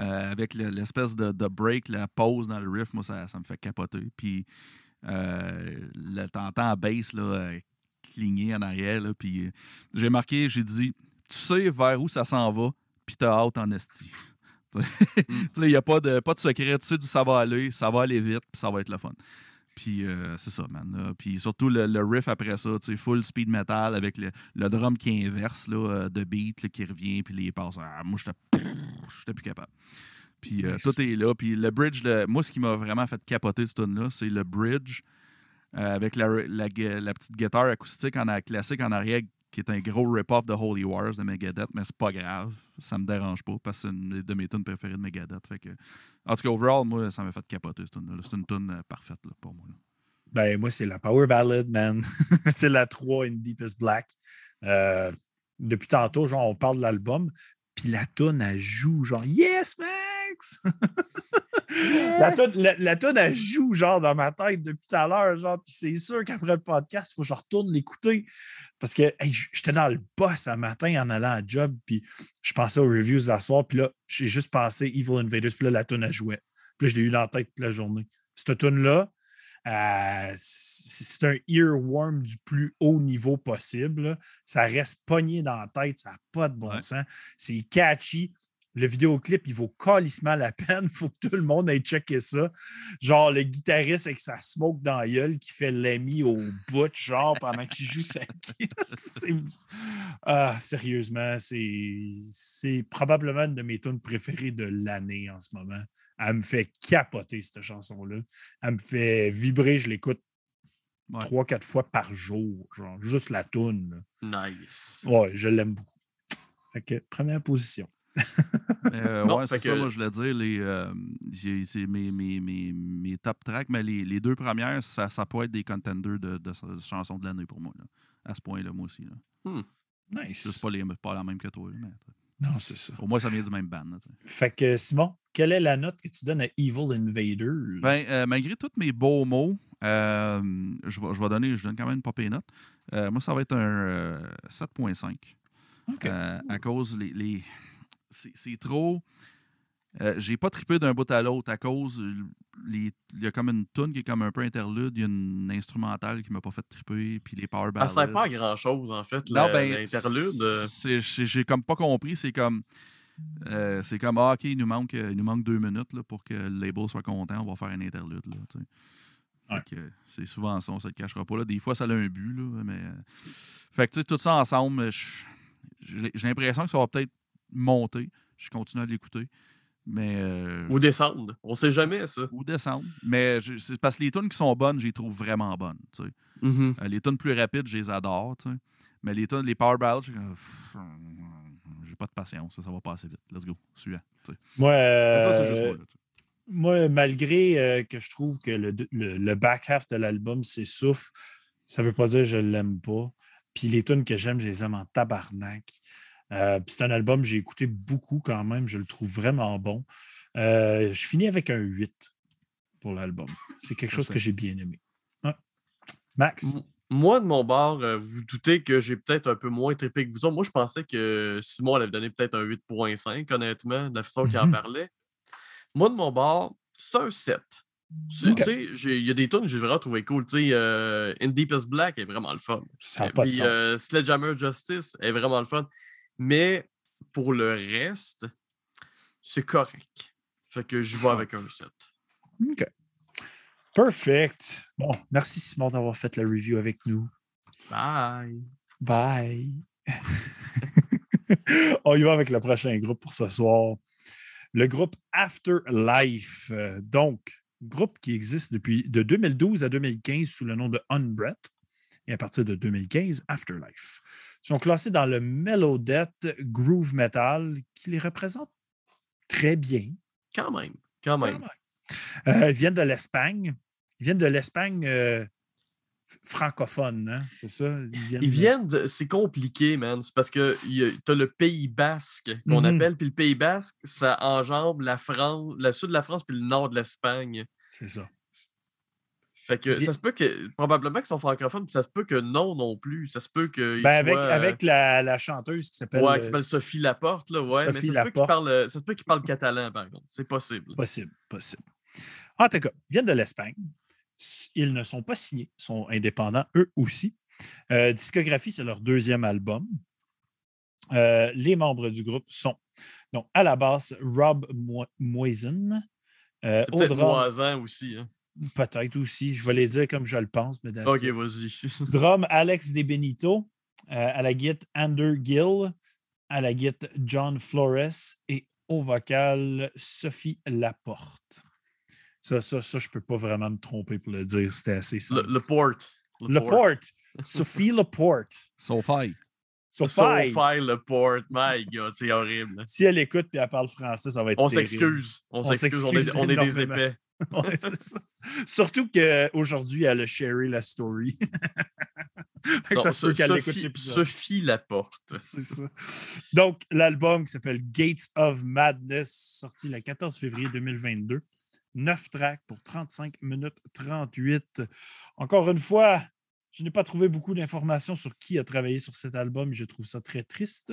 Euh, avec le- l'espèce de, de break, la pause dans le riff, moi, ça, ça me fait capoter. Puis, euh, le t'entends à bass, là, cligner en arrière, là, puis euh, j'ai marqué, j'ai dit, tu sais vers où ça s'en va, puis t'as hâte en esti. tu sais, il n'y a pas de, pas de secret, tu sais d'où ça va aller, ça va aller vite, puis ça va être le fun. Puis euh, c'est ça, man. Puis surtout le, le riff après ça, tu sais, full speed metal avec le, le drum qui inverse là, euh, de beat là, qui revient, puis les passes. Ah, moi, j'étais j'étais plus capable. Puis euh, Nice. tout est là. Puis le bridge, le- moi, ce qui m'a vraiment fait capoter ce tune là c'est le bridge euh, avec la, la, la petite guitare acoustique en classique en arrière qui est un gros rip-off de Holy Wars de Megadeth, mais c'est pas grave. Ça me dérange pas parce que c'est une de mes tunes préférées de Megadeth. Fait que, en tout cas, overall, moi, ça m'a fait capoter ce tune C'est une tune euh, parfaite là, pour moi. Ben, moi, c'est la power ballad, man. c'est la 3 in Deepest Black. Euh, depuis tantôt, genre, on parle de l'album, puis la toune, elle joue, genre, Yes, Max! la toune, la, la toune, elle joue, genre, dans ma tête depuis tout à l'heure, genre, puis c'est sûr qu'après le podcast, il faut que je retourne l'écouter. Parce que hey, j'étais dans le boss un matin en allant à job, puis je pensais aux reviews à soir, puis là, j'ai juste pensé Evil Invaders, puis là, la toune, elle jouait. Puis là, je l'ai eu dans la tête toute la journée. Cette toune-là, euh, c'est c'est un earworm du plus haut niveau possible. là. Ça reste pogné dans la tête, ça n'a pas de bon Ouais. sens. C'est catchy. Le vidéoclip, il vaut calissement la peine. Il faut que tout le monde aille checker ça. Genre, le guitariste avec sa smoke dans la gueule qui fait l'ami au bout, genre, pendant qu'il joue sa guitare. Ah, sérieusement, c'est c'est probablement une de mes tunes préférées de l'année en ce moment. Elle me fait capoter, cette chanson-là. Elle me fait vibrer, je l'écoute Ouais. trois, quatre fois par jour. Genre, juste la toune. là. Nice. Ouais, je l'aime beaucoup. Fait que, première position. Euh, Non, ouais, c'est fait ça, que- moi, je voulais dire. Les, euh, c'est mes, mes, mes, mes top tracks, mais les, les deux premières, ça, ça peut être des contenders de, de, de chansons de l'année pour moi. là. À ce point-là, moi aussi. Là. Nice. C'est pas, les, pas la même que toi. là, mais... Non, c'est ça. Au moins, ça vient du même band. là. Fait que Simon, quelle est la note que tu donnes à Evil Invaders? Ben, euh, malgré tous mes beaux mots, euh, je, vais, je vais donner, je donne quand même une pire note. Euh, moi, ça va être un euh, 7.5. OK. Euh, à cause les. les- c'est trop. euh, J'ai pas trippé d'un bout à l'autre à cause. Il y a comme une tune qui est comme un peu interlude. Il y a une instrumentale qui m'a pas fait tripper. Puis les power Elle ballads. sert pas à grand chose, en fait, Non, ben, l'interlude. J'ai comme pas compris. C'est comme. euh, c'est comme, ah, OK, il nous manque, il nous manque deux minutes là, pour que le label soit content. On va faire un interlude. Là, tu sais. Ouais. C'est souvent ça, on se le cachera pas. Là. Des fois, ça a un but. Là, mais, euh, fait que, tu sais, tout ça ensemble, j'ai l'impression que ça va peut-être monter. Je continue à l'écouter. Mais. euh, Ou descendre. On sait jamais, ça. ou descendre. Mais c'est parce que les tunes qui sont bonnes, je les trouve vraiment bonnes. tu sais. Mhm. Euh, les tunes plus rapides, je les adore. tu sais. Mais les tunes, les power ballads, pff, j'ai pas de patience. Ça, ça va passer vite. Let's go. Suivant. tu sais. Moi, Mais ça, c'est euh, juste moi. là, tu sais. moi, malgré euh, que je trouve que le, le- le back half de l'album s'essouffle, ça veut pas dire que je l'aime pas. Puis les tunes que j'aime, je les aime en tabarnak. Euh, c'est un album que j'ai écouté beaucoup quand même. Je le trouve vraiment bon. Euh, je finis avec un 8 pour l'album. C'est quelque chose que j'ai bien aimé. Max? Moi, de mon bord, euh, vous doutez que j'ai peut-être un peu moins trippé que vous autres. Moi, je pensais que Simon allait me donner peut-être un 8.5, honnêtement, de la façon qu'il en parlait. Moi, de mon bord, c'est un 7. Tu Ok. tu sais, j'ai- il y a des tunes que j'ai vraiment trouvé cool. Tu sais, euh, In Deepest Black est vraiment le fun. Ça n'a pas de sens. euh, Sledgehammer Justice est vraiment le fun. Mais pour le reste, c'est correct. Fait que je vais avec un 7. OK. Perfect. Bon, merci Simon d'avoir fait la review avec nous. Bye! Bye. On y va avec le prochain groupe pour ce soir. Le groupe Afterlife. Euh, Donc, groupe qui existe depuis de 2012 à 2015 sous le nom de Unbret. Et à partir de 2015, Afterlife. Ils sont classés dans le Melodeath Groove Metal qui les représente très bien. Quand même, quand même. Euh, ils viennent de l'Espagne. Ils viennent de l'Espagne euh, francophone, hein? c'est ça? Ils viennent de. C'est compliqué, man. C'est parce que tu as le Pays basque qu'on Mhm. appelle, puis le Pays basque, ça enjambe la France, le sud de la France, puis le nord de l'Espagne. C'est ça. Fait que ça se peut que. Probablement qu'ils sont francophones, puis ça se peut que non non plus. Ça se peut que. Ben, avec, avec la, la chanteuse qui s'appelle. Ouais, qui euh, s'appelle Sophie Laporte, là, ouais. Sophie mais ça se, peut qu'il Laporte. parle, ça se peut qu'il parle catalan, par contre. C'est possible. Possible, possible. En tout cas, ils viennent de l'Espagne. Ils ne sont pas signés, ils sont indépendants eux aussi. Euh, discographie, c'est leur deuxième album. Euh, les membres du groupe sont donc à la basse Rob Mo- Moisen, euh, au drum, aussi. Hein. Peut-être aussi, je vais les dire comme je le pense, mais Ok, vas-y. Drum Alex De Benito, euh, à la guitare Ander Gill, à la guitare John Flores et au vocal Sophie Laporte. Ça, ça, ça, je peux pas vraiment me tromper pour le dire, c'était assez le, simple. le port. Le Laporte, Sophie Laporte. Sophie. Sophie. Sophie le port. My God, c'est horrible. Si elle écoute et elle parle français, ça va être On terrible. s'excuse. On s'excuse. On, est, on est des épais. Ouais, c'est ça. Surtout qu'aujourd'hui, elle a sharé la story. Fait que Non, ça se peut So- qu'elle écoute Sophie, l'épisode. Sophie Laporte. C'est ça. Donc, l'album qui s'appelle Gates of Madness, sorti le 14 février 2022. 9 tracks pour 35 minutes 38. Encore une fois, je n'ai pas trouvé beaucoup d'informations sur qui a travaillé sur cet album et je trouve ça très triste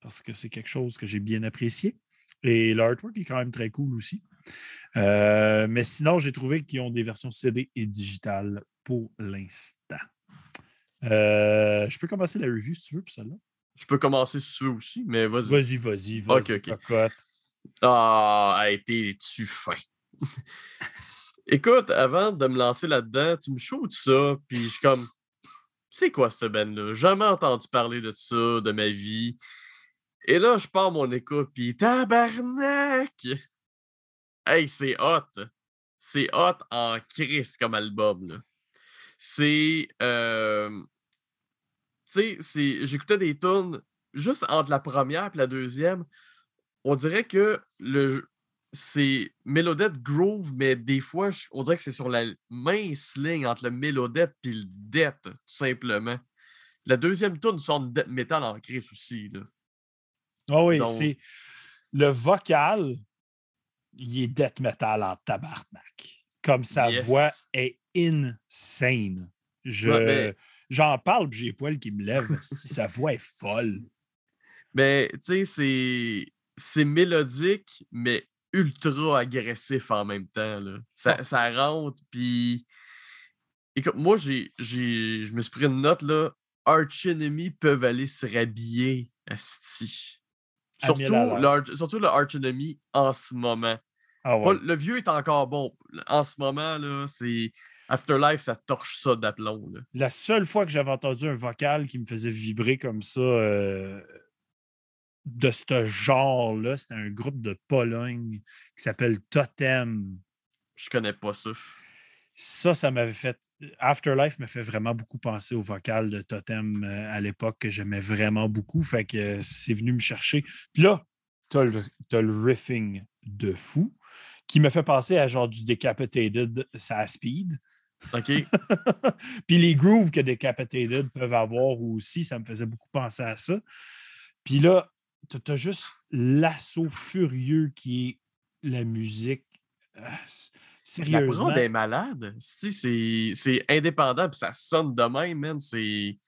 parce que c'est quelque chose que j'ai bien apprécié. Et l'artwork est quand même très cool aussi. Euh, mais sinon, j'ai trouvé qu'ils ont des versions CD et digitales pour l'instant. Euh, je peux commencer la review si tu veux pour celle-là? Je peux commencer si tu veux aussi, mais vas-y. Vas-y, vas-y, vas-y, Ok, ok. cocotte. Ah, a été tu fin? Écoute, avant de me lancer là-dedans, tu me shoots ça, puis je suis comme, c'est quoi ce band-là? Jamais entendu parler de ça, de ma vie. Et là, je pars mon écoute, puis tabarnak! Hey, c'est hot! C'est hot en crise comme album. C'est. euh, Tu sais, c'est- j'écoutais des tunes juste entre la première et la deuxième. On dirait que le c'est Mélodette Groove, mais des fois, je- on dirait que c'est sur la mince ligne entre le Mélodette et le Death, tout simplement. La deuxième tune sonne death metal en crise aussi. Là. Ah oui, c'est. Le vocal, il est death metal en tabarnak. Comme sa Yes. voix est insane. Je, Ouais, mais- J'en parle, puis j'ai les poils qui me lèvent. sa voix est folle. Mais tu sais, c'est c'est mélodique, mais ultra agressif en même temps. Là. Ça, ça rentre, puis. Écoute, moi, j'ai, j'ai, je me suis pris une note là. Arch Enemy peuvent aller se rhabiller asti. Surtout, surtout le Arch Enemy en ce moment. Ah ouais. Pas- le vieux est encore bon. En ce moment, là, c'est. Afterlife, ça torche ça d'aplomb. là. La seule fois que j'avais entendu un vocal qui me faisait vibrer comme ça, euh, de ce genre-là, c'était un groupe de Pologne qui s'appelle Totem. Je connais pas ça. Ça, ça m'avait fait. Afterlife me fait vraiment beaucoup penser au vocal de Totem euh, à l'époque que j'aimais vraiment beaucoup. Fait que euh, c'est venu me chercher. Puis là, t'as le, t'as le riffing de fou qui me fait penser à genre du Decapitated sa speed. OK? Puis les grooves que Decapitated peuvent avoir aussi, ça me faisait beaucoup penser à ça. Puis là, tu as juste l'assaut furieux qui est la musique. La prod est malade. Si, c'est indépendant, puis ça sonne de même, man. C'est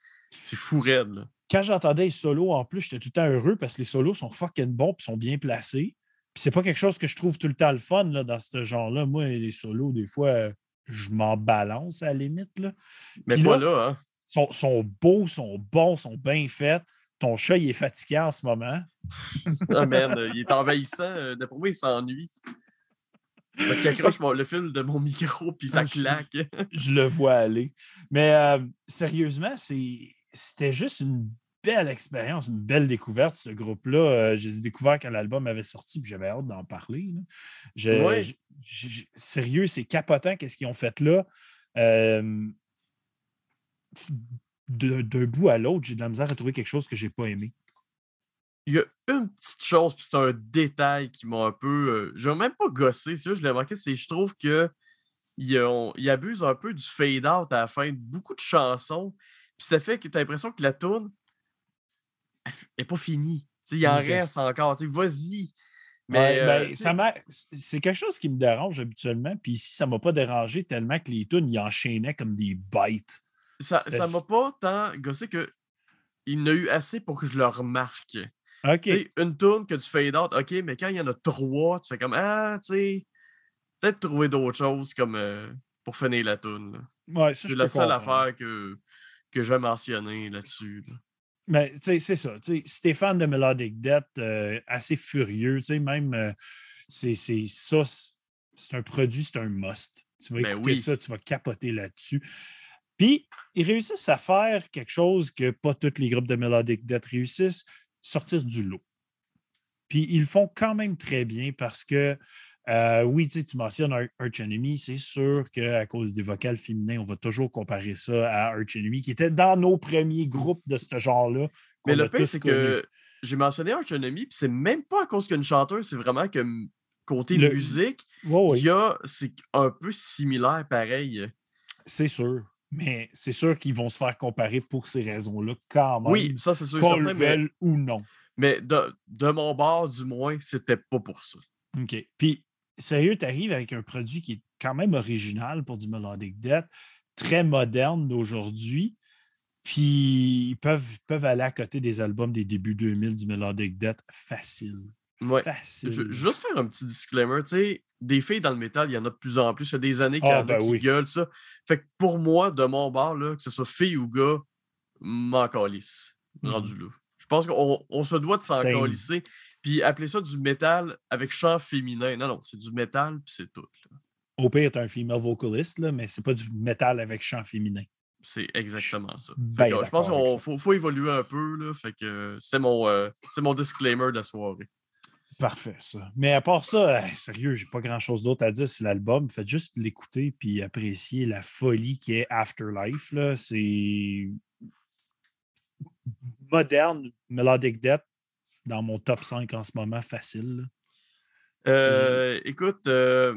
fou raide. là. Quand j'entendais les solos, en plus, j'étais tout le temps heureux parce que les solos sont fucking bons et sont bien placés. Puis c'est pas quelque chose que je trouve tout le temps le fun là, dans ce genre-là. Moi, les solos, des fois, je m'en balance à la limite. Là. Mais Puis pas là- là, hein. sont, sont beaux, sont bons, sont bien faits. Ton chat, il est fatigué en ce moment. Ah, man, il est envahissant. euh, D'après moi, il s'ennuie. Accroche mon- le fil de mon micro, puis ça Ah, je- claque. Je le vois aller. Mais euh, sérieusement, c'est- c'était juste une belle expérience, une belle découverte, ce groupe-là. Euh, je les ai découverts quand l'album avait sorti, puis j'avais hâte d'en parler. là. Je- Ouais. je- je- sérieux, c'est capotant qu'est-ce qu'ils ont fait là. Euh, D'un bout à l'autre, j'ai de la misère à trouver quelque chose que j'ai pas aimé. Il y a une petite chose, puis c'est un détail qui m'a un peu. euh, je vais même pas gossé, c'est juste, je l'ai remarqué, c'est je trouve que ils, ont- ils abusent un peu du fade-out à la fin de beaucoup de chansons. Puis ça fait que tu as l'impression que la tune n'est pas finie. Il en reste encore. Vas-y. Mais Ouais, euh, ben, ça m'a- c'est quelque chose qui me dérange habituellement. Puis ici, ça ne m'a pas dérangé tellement que les tunes, ils enchaînaient comme des bites. ça ça m'a pas tant gossé que il en a eu assez pour que je le remarque. OK. Une tune que tu fade out, ok, mais quand il y en a trois, tu fais comme Ah, tu sais, peut-être trouver d'autres choses comme euh, pour finir la là. Ouais, C'est la seule comprendre. affaire que, que je vais mentionner là-dessus. là. Mais tu sais, c'est ça. Stéphane de Melodic Death, euh, assez furieux. tu sais, Même, euh, c'est c'est ça. c'est- C'est un produit, c'est un must. Tu vas Ben écouter oui. ça, tu vas capoter là-dessus. Puis, ils réussissent à faire quelque chose que pas tous les groupes de Melodic Death réussissent, sortir du lot. Puis, ils le font quand même très bien parce que, euh, oui, tu sais, tu mentionnes Ar- Arch Enemy, c'est sûr qu'à cause des vocales féminins, on va toujours comparer ça à Arch Enemy, qui était dans nos premiers groupes de ce genre-là. Mais le pire, c'est que j'ai mentionné Arch Enemy, puis c'est même pas à cause qu'une chanteuse, c'est vraiment que côté Le- musique, y a. C'est un peu similaire pareil. c'est sûr. Mais c'est sûr qu'ils vont se faire comparer pour ces raisons-là, quand même. Oui, ça c'est sûr. qu'on le mais, veuille ou non. mais de, de mon bord, du moins, c'était pas pour ça. OK. Puis, sérieux, tu arrives avec un produit qui est quand même original pour du Melodic Death, très moderne d'aujourd'hui. Puis, ils peuvent, peuvent aller à côté des albums des débuts 2000 du Melodic Death facile. Ouais. Facile. Je, juste faire un petit disclaimer, tu sais, des filles dans le métal, il y en a de plus en plus. Il y a des années qu'il y Ah, en a ben qui oui. gueulent, ça. Fait que pour moi, de mon bord, là, que ce soit fille ou gars, m'en calisse. Mhm. Rendu là. Je pense qu'on on se doit de s'en calisser. Puis appeler ça du métal avec chant féminin. Non, non, c'est du métal, puis c'est tout. là. Au pire, tu un female vocalist, là, mais c'est pas du métal avec chant féminin. C'est exactement ça. Ben que, je pense qu'il faut, faut évoluer un peu. Là, fait que c'est mon, euh, c'est mon disclaimer de la soirée. Parfait, ça. Mais à part ça, hey, sérieux, j'ai pas grand-chose d'autre à dire sur l'album. Faites juste l'écouter puis apprécier la folie qui est Afterlife. là. C'est moderne, Melodic Death, dans mon top 5 en ce moment, facile. Euh, écoute, euh,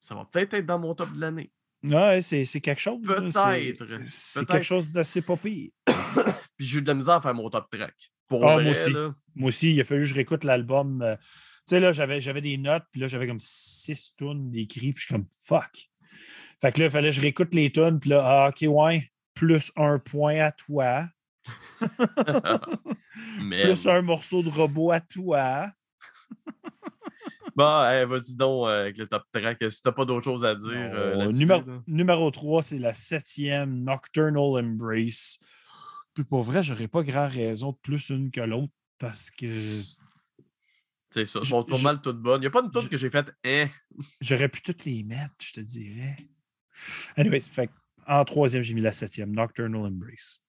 ça va peut-être être dans mon top de l'année. Ouais, c'est c'est quelque chose. Peut-être, C'est quelque chose d'assez pas pire. Puis j'ai eu de la misère à faire mon top track. Pour Ah, vrai, moi aussi. là. Moi aussi, il a fallu que je réécoute l'album. euh, tu sais, là, j'avais, j'avais des notes, puis là, j'avais comme six tunes d'écrits, puis je suis comme fuck. Fait que là, il fallait que je réécoute les tunes, puis là, ah, ok, ouais, plus un point à toi, plus un morceau de robot à toi. bon, hey, vas-y donc euh, avec le top track. Si t'as pas d'autre chose à dire. euh, numéro, numéro 3, c'est la septième Nocturnal Embrace. Puis pour vrai, j'aurais pas grand raison de plus une que l'autre parce que C'est ça. Sont pas mal toutes bonnes. Il n'y a pas une toute que j'ai faite. Hein? j'aurais pu toutes les mettre, je te dirais. Anyways, fait en troisième, j'ai mis la septième, Nocturnal Embrace.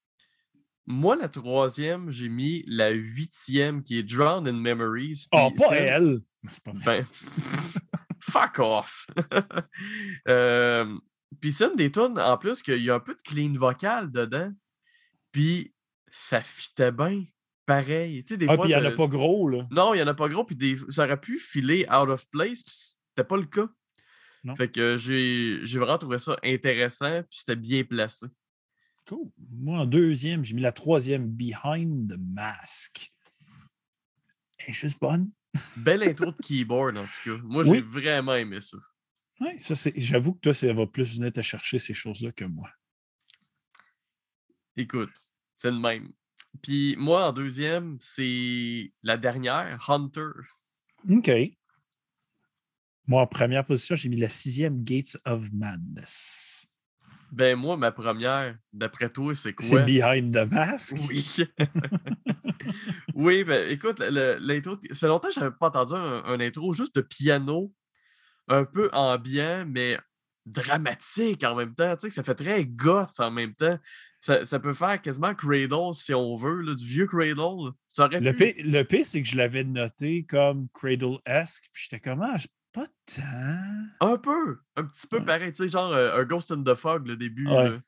Moi, la troisième, j'ai mis la huitième qui est Drowned in Memories. Oh, pas celle- elle! Pas. Ben, fuck off! Euh, Puis c'est une des tunes, en plus, qu'il y a un peu de clean vocal dedans. Puis ça fitait bien. Pareil. Tu sais, des Ah, fois. puis il n'y en a pas gros, là. Non, il n'y en a pas gros. Puis des... ça aurait pu filer out of place. Puis c'était pas le cas. Non. Fait que j'ai vraiment trouvé ça intéressant. Puis c'était bien placé. Cool. Moi, en deuxième, j'ai mis la troisième, Behind the Mask. Elle est juste bonne. Belle intro de keyboard, en tout cas. Moi, Oui. j'ai vraiment aimé ça. Ouais, ça, c'est. J'avoue que toi, ça va plus venir te chercher ces choses-là que moi. Écoute, c'est le même. Puis moi, en deuxième, c'est la dernière, Hunter. OK. Moi, en première position, j'ai mis la sixième Gates of Madness. Ben moi, ma première, d'après toi, c'est C'est quoi? Behind the Mask. Oui. oui, ben écoute, l'intro, ça fait longtemps que je n'avais pas entendu un, un intro juste de piano, un peu ambiant, mais dramatique en même temps. Tu sais, ça fait très goth en même temps. Ça, ça peut faire quasiment Cradle si on veut, là, du vieux Cradle. Ça aurait Le pu- le pire, c'est que je l'avais noté comme Cradle-esque, puis j'étais comme, ah, pas tant. Un peu, un petit peu Ouais. pareil, tu sais, genre euh, un Ghost in the Fog, le début. Ouais. là.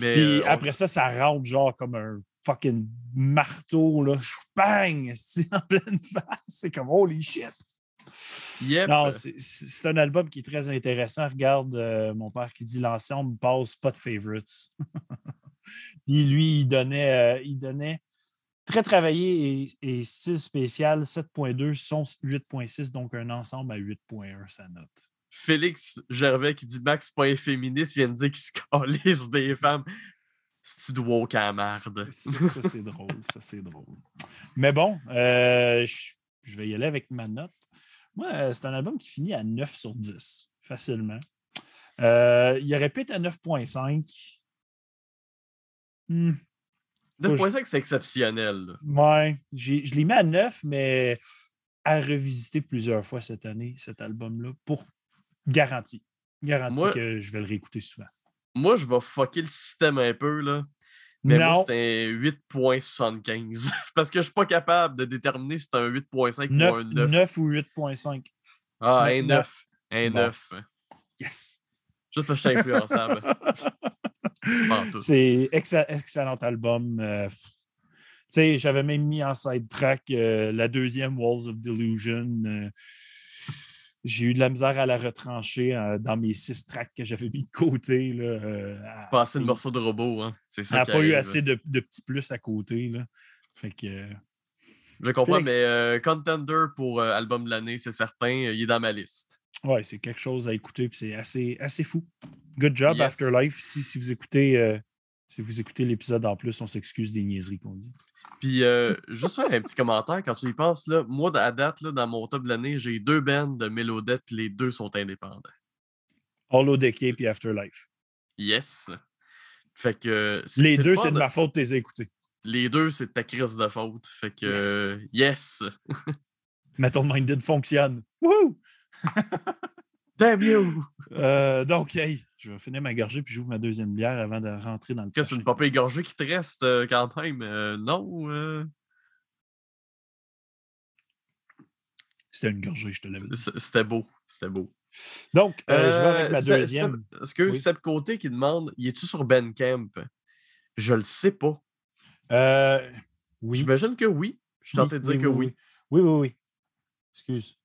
Mais Puis euh, on- après ça, ça rentre genre comme un fucking marteau, là. Bang! En pleine face. C'est comme, holy shit! Yep. Non, c'est- un album qui est très intéressant. Regarde euh, mon père qui dit l'ensemble passe pas de favorites. Puis lui, il donnait, euh, il donnait très travaillé et, et style spécial 7.2, son 8.6, donc un ensemble à 8.1 sa note. Félix Gervais qui dit Max pas un féministe vient de dire qu'il se calisse des femmes. C'est woke à la marde. Ça, ça, c'est drôle, ça c'est drôle. Mais bon, euh, je vais y aller avec ma note. Moi, euh, c'est un album qui finit à 9 sur 10, facilement. Euh, il aurait pu être à 9.5. Hmm. Faut que je- 9.5, c'est exceptionnel. Ouais, je l'ai mis à 9, mais à revisiter plusieurs fois cette année, cet album-là, pour garantie. Garantie Moi- que je vais le réécouter souvent. Moi, je vais fucker le système un peu, là. Mais moi, non, c'est un 8.75. Parce que je suis pas capable de déterminer si c'est un 8.5 ou 9, un 9. 9 ou 8.5. Ah, un Maintenant. 9. Un Bon. 9. Yes! Juste là, je suis influençable. C'est exa- excellent album. euh, f- tu sais, j'avais même mis en side track euh, la deuxième Walls of Delusion. euh, j'ai eu de la misère à la retrancher euh, dans mes six tracks que j'avais mis de côté. Là, euh, à- Pas assez de morceaux de robot, hein. C'est ça. n'a pas eu assez de, de petits plus à côté. Là. Fait que. euh, Je comprends, mais euh, Contender pour album de l'année, c'est certain, il est dans ma liste. Ouais, c'est quelque chose à écouter, puis c'est assez, assez fou. Good job, Yes. Afterlife. Si, si vous écoutez, si vous écoutez l'épisode en plus, on s'excuse des niaiseries qu'on dit. Puis, euh, juste faire un petit commentaire quand tu y penses, là, moi, à date, là, dans mon top de l'année, j'ai deux bands de Mélodette, puis les deux sont indépendants. Hollow Decay puis Afterlife. Yes. Fait que. Les le deux, c'est de ma faute, t'es écoutés. Les deux, c'est ta crise de faute. Fait que. euh, Yes. Metal Minded fonctionne. Wouhou! Damn you! Euh, donc, hey, vais finir ma gorgée puis j'ouvre ma deuxième bière avant de rentrer dans le Qu'est-ce prochain. une papier gorgée qui te reste euh, quand même? Euh, non. euh, C'était une gorgée, je te l'avais dit. C'était beau. C'était beau. Donc, euh, je vais avec ma deuxième. Est-ce que Oui. Seb Côté qui demande Y es-tu sur Bandcamp? Je le sais pas. Oui. J'imagine que oui. Je suis oui, tenté de dire oui, que oui. Oui, oui, oui. Excuse.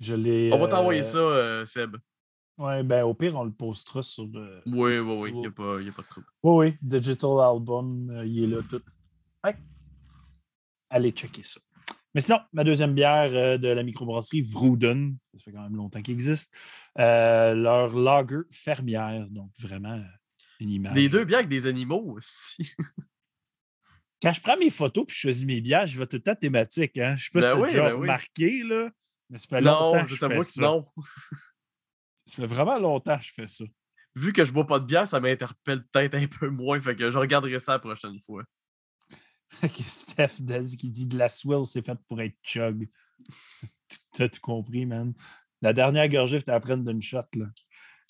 Je l'ai. On va t'envoyer ça, Seb. Ouais, ben au pire, on le postera sur le. Oui, oui, oui. Il n'y a, pas- y a pas de trouble. Oui, oui. Digital Album, euh, il est là tout. Allez checker ça. Mais sinon, ma deuxième bière euh, de la microbrasserie Vrouden, ça fait quand même longtemps qu'il existe, euh, leur lager fermière, donc vraiment euh, une image. Les deux bières avec des animaux aussi. Quand je prends mes photos et je choisis mes bières, je vais tout le temps thématique. Hein? Je ne sais pas Ben si tu oui, déjà ben oui. remarqué, là, mais ça fait longtemps Non, que je fais que ça. non. Ça fait vraiment longtemps que je fais ça. Vu que je bois pas de bière, ça m'interpelle peut-être un peu moins. Fait que je regarderai ça la prochaine fois. Steph Daz qui dit de la swill, c'est fait pour être chug. T'as tout compris, man. La dernière gorgée, tu à prendre d'une shot. Là.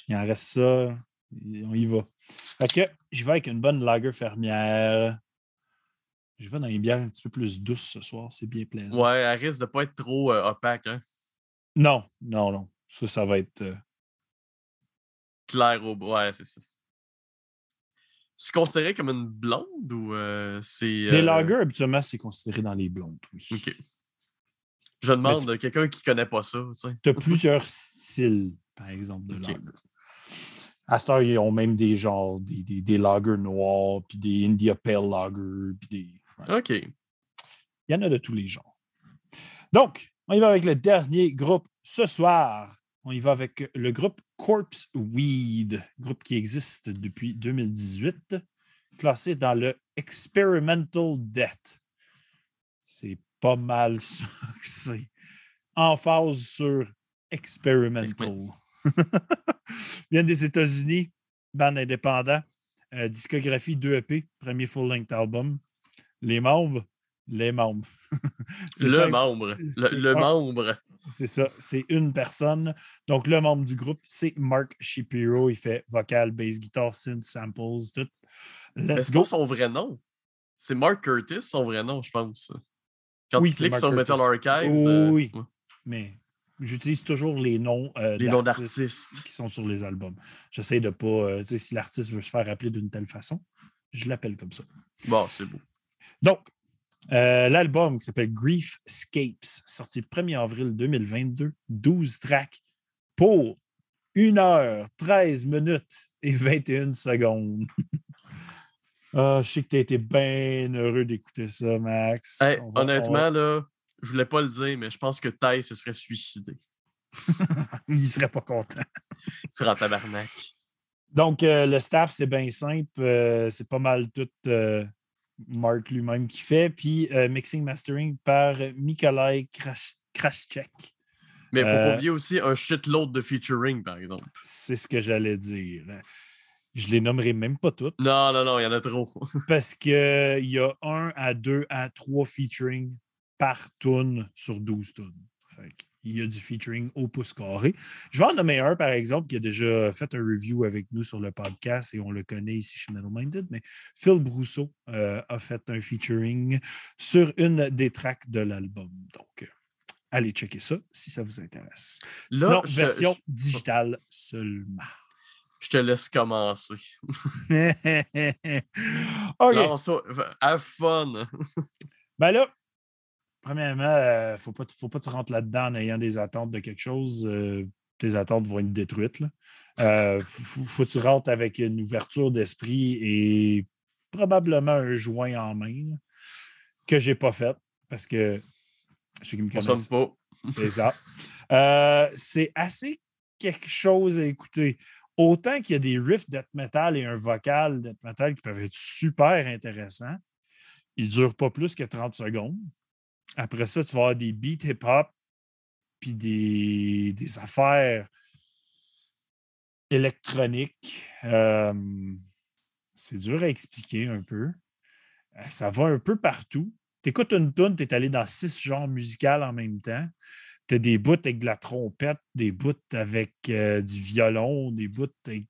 Il en reste ça. on y va. Fait que je vais avec une bonne lager fermière. Je vais dans les bières un petit peu plus douces ce soir. C'est bien plaisant. Ouais, elle risque de pas être trop euh, opaque, hein. Non, non, non. Ça, ça va être. euh, Clair au Ouais, c'est ça. Tu considéré comme une blonde ou euh, c'est. Les euh, lagers, habituellement, c'est considéré dans les blondes, oui. Ok. Je demande de quelqu'un qui connaît pas ça, tu as plusieurs styles, par exemple, de Ok. lager. À cette heure, ils ont même des genres, des, des, des lagers noirs, puis des India Pale Lager, puis des. Ok. Il y en a de tous les genres. Donc, on y va avec le dernier groupe ce soir. On y va avec le groupe Corpse Weed, groupe qui existe depuis 2018, classé dans le Experimental Death. C'est pas mal ça que c'est. En phase sur Experimental. Viennent des États-Unis, band indépendant, euh, discographie 2 EP, premier full-length album. Les membres, les membres. C'est Le membre. C'est Le, le un- membre. C'est ça, c'est une personne. Donc, le membre du groupe, c'est Mark Shapiro. Il fait vocal, bass, guitare, synth, samples, tout. Let's c'est go. pas son vrai nom? C'est Mark Curtis, son vrai nom, je pense. Quand Oui, tu cliques sur Metal Curtis. Archives. Oui, euh, ouais. Mais j'utilise toujours les noms, euh, d'artistes qui sont sur les albums. J'essaie de pas. euh, si l'artiste veut se faire appeler d'une telle façon, je l'appelle comme ça. Bon, c'est beau. Donc, euh, l'album qui s'appelle Grief Scapes, sorti le 1er avril 2022, 12 tracks pour 1 heure, 13 minutes et 21 secondes. Ah, je sais que tu as été bien heureux d'écouter ça, Max. Hey, On va- on honnêtement, va- là, je voulais pas le dire, mais je pense que Ty se serait suicidé. il serait pas content. Il serait en tabarnak. Donc, euh, le staff, c'est bien simple. euh, c'est pas mal tout euh, Mark lui-même qui fait. Puis, euh, mixing mastering par Nikolai Krash- Krashchek. Mais il faut Euh, pas oublier aussi un shitload de featuring, par exemple. C'est ce que j'allais dire. Je les nommerai même pas toutes Non, non, non, il y en a trop. parce qu'il y a un à deux à trois featuring par tune sur 12 tunes. Fait Il y a du featuring au pouce carré. Je vais en nommer un, par exemple, qui a déjà fait un review avec nous sur le podcast et on le connaît ici chez Metal Minded, mais Phil Brousseau euh, a fait un featuring sur une des tracks de l'album. Donc, euh, allez checker ça si ça vous intéresse. Là, Sinon, je- version je- digitale seulement. Je te laisse commencer. OK. Non, ça, have fun. Ben là, premièrement, il ne faut pas, faut pas que tu rentres là-dedans en ayant des attentes de quelque chose. euh, tes attentes vont être détruites. Il faut, faut que tu rentres avec une ouverture d'esprit et probablement un joint en main là, que je n'ai pas fait parce que ceux qui me connaissent, pas. c'est ça. Euh, c'est assez quelque chose à écouter. Autant qu'il y a des riffs death metal et un vocal death metal qui peuvent être super intéressants, ils ne durent pas plus que 30 secondes. Après ça, tu vas avoir des beats hip-hop puis des, affaires électroniques. C'est dur à expliquer un peu. Euh, Ça va un peu partout. Tu écoutes une tune, tu es allé dans six genres musicaux en même temps. Tu as des bouts avec de la trompette, des bouts avec euh, du violon, des bouts avec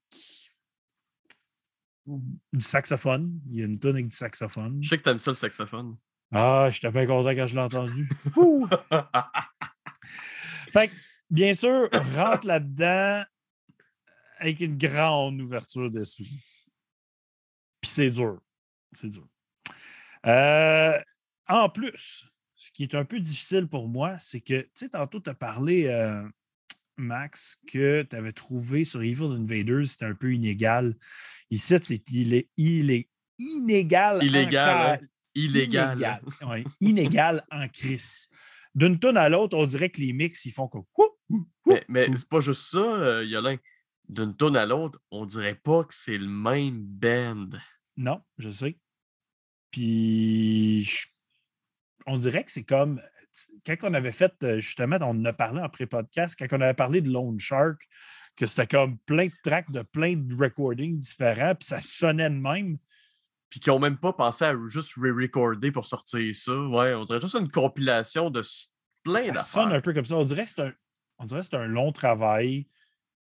du saxophone. Il y a une tune avec du saxophone. Je sais que t'aimes ça le saxophone. Ah, j'étais bien content quand je l'ai entendu. Fait que, bien sûr, rentre là-dedans avec une grande ouverture d'esprit. Puis c'est dur. C'est dur. Euh, en plus, ce qui est un peu difficile pour moi, c'est que, tu sais, tantôt, tu as parlé, euh, Max, que tu avais trouvé sur Evil Invaders, c'était un peu inégal. Ici, c'est il est, il est inégal. Illégal, hein? Illégal. Inégal, ouais, inégal en crise. D'une tonne à l'autre, on dirait que les mix, ils font comme. Mais, c'est pas juste ça, euh, Yolin. D'une tonne à l'autre, on dirait pas que c'est le même band. Non, je sais. Puis, je- on dirait que c'est comme. Quand on avait fait, euh, justement, on en a parlé en pré-podcast, quand on avait parlé de Lone Shark, que c'était comme plein de tracks de plein de recordings différents, puis ça sonnait de même. Puis qui ont même pas pensé à juste re-recorder pour sortir ça. Ouais, on dirait juste une compilation de plein ça sonne d'affaires. un peu comme ça. On dirait que c'est un, on dirait que c'est un long travail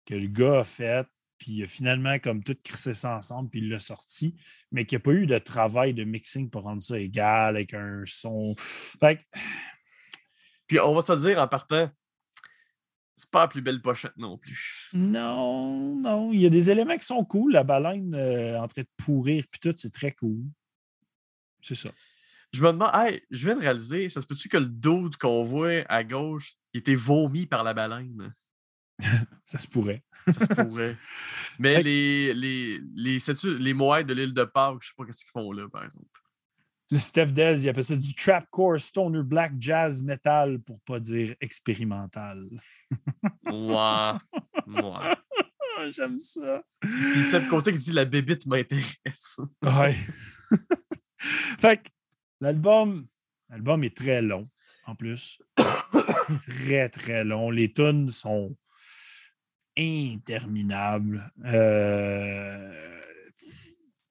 que le gars a fait, puis il a finalement comme tout crissé ça ensemble, puis il l'a sorti, mais qu'il n'y a pas eu de travail de mixing pour rendre ça égal avec un son. Fait que, Puis on va se le dire en partant, c'est pas la plus belle pochette non plus. non, non, il y a des éléments qui sont cool. La baleine euh, en train de pourrir, puis tout, c'est très cool. C'est ça. Je me demande, hey, je viens de réaliser, ça se peut-tu que le dude qu'on voit à gauche, il était vomi par la baleine? Ça se pourrait. Ça se pourrait. Mais les, les, les, les de l'île de Pâques, je sais pas qu'est-ce qu'ils font là, par exemple. Le Steph Dez, il appelle ça du trapcore, stoner, black, jazz, metal, pour pas dire expérimental. Ouais. Ah, J'aime ça. Puis c'est le côté qui dit la bébite m'intéresse. Ouais. fait que l'album, l'album est très long, en plus. très, très long. Les tunes sont interminables. Euh,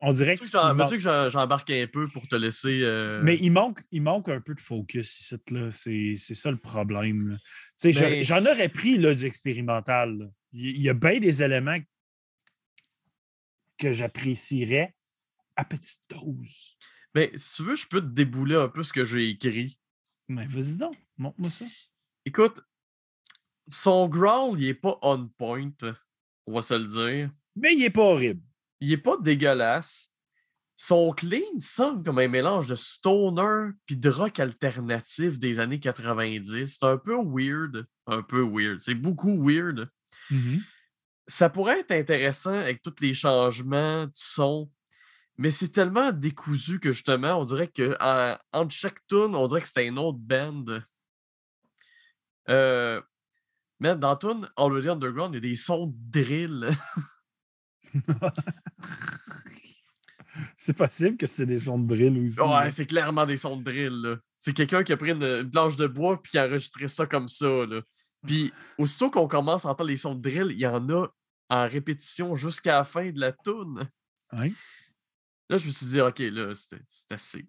On dirait que. veux-tu que j'embarque un peu pour te laisser. euh, Mais il manque, il manque un peu de focus ici. là. C'est ça le problème. Mais- J'en aurais pris là, du expérimental. là. Il y a bien des éléments que j'apprécierais à petite dose. Mais si tu veux, je peux te débouler un peu ce que j'ai écrit. Mais vas-y donc, montre-moi ça. Écoute, son growl, il est pas on point, on va se le dire. Mais il est pas horrible. Il est pas dégueulasse. Son clean sonne comme un mélange de stoner puis de rock alternatif des années 90. C'est un peu weird. Un peu weird. C'est beaucoup weird. Ça pourrait être intéressant avec tous les changements de son, mais c'est tellement décousu que justement, on dirait que en- entre chaque tune, on dirait que c'était une autre band. Euh, mais dans tune Already Underground, il y a des sons de drill. C'est possible que c'est des sons de drill aussi. Ouais, c'est clairement des sons de drill. C'est quelqu'un qui a pris une, une planche de bois puis qui a enregistré ça comme ça. Là. Puis aussitôt qu'on commence à entendre les sons de drill, il y en a en répétition jusqu'à la fin de la tune. Ouais. Là, je me suis dit, OK, là, c'est assez.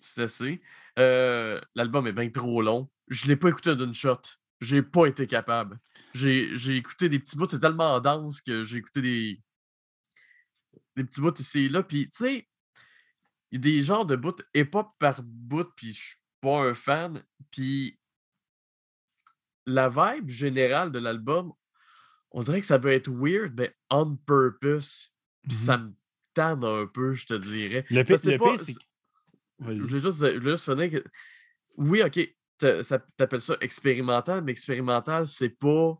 C'est assez. Euh, L'album est bien trop long. Je ne l'ai pas écouté d'une shot. J'ai pas été capable. J'ai j'ai écouté des petits bouts. C'est tellement dense que j'ai écouté des, des petits bouts ici et là. Puis, tu sais, il y a des genres de bouts hip-hop par bout, puis je suis pas un fan. Puis, la vibe générale de l'album, on dirait que ça veut être weird, mais on purpose. Puis ça me tanne un peu, je te dirais. Le pire, c'est. Je voulais juste, je voulais juste finir que. Oui, OK, t'appelles ça expérimental, mais expérimental, c'est pas.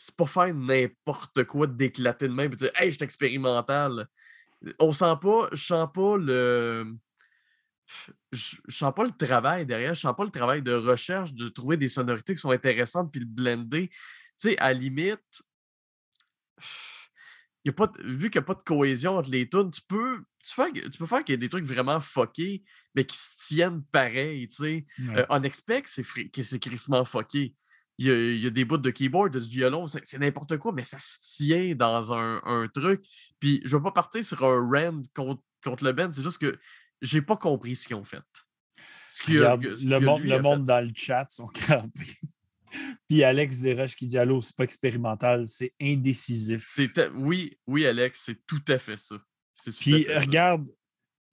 C'est pas faire n'importe quoi d'éclater de même et dire Hey, je suis expérimental. On sent pas, je sens pas le. Je sens pas le travail derrière, je sens pas le travail de recherche, de trouver des sonorités qui sont intéressantes puis le blender. Tu sais, à la limite, y a pas de- vu qu'il n'y a pas de cohésion entre les tunes, tu peux, tu, fais- tu peux faire qu'il y ait des trucs vraiment fuckés, mais qui se tiennent pareil, tu sais. Ouais. Euh, fri- c'est crissement fucké. Il y, a, il y a des bouts de keyboard, de ce violon, c'est n'importe quoi, mais ça se tient dans un, un truc. Puis je ne vais pas partir sur un rand contre, contre le band, c'est juste que j'ai pas compris ce qu'ils ont fait. Ce que- Regarde, que- ce le, monde, le fait. monde dans le chat sont crampés. Puis Alex Desroches qui dit Allô, c'est pas expérimental, c'est indécisif. Oui, oui, Alex, c'est tout à fait ça. Puis fait ça. regarde,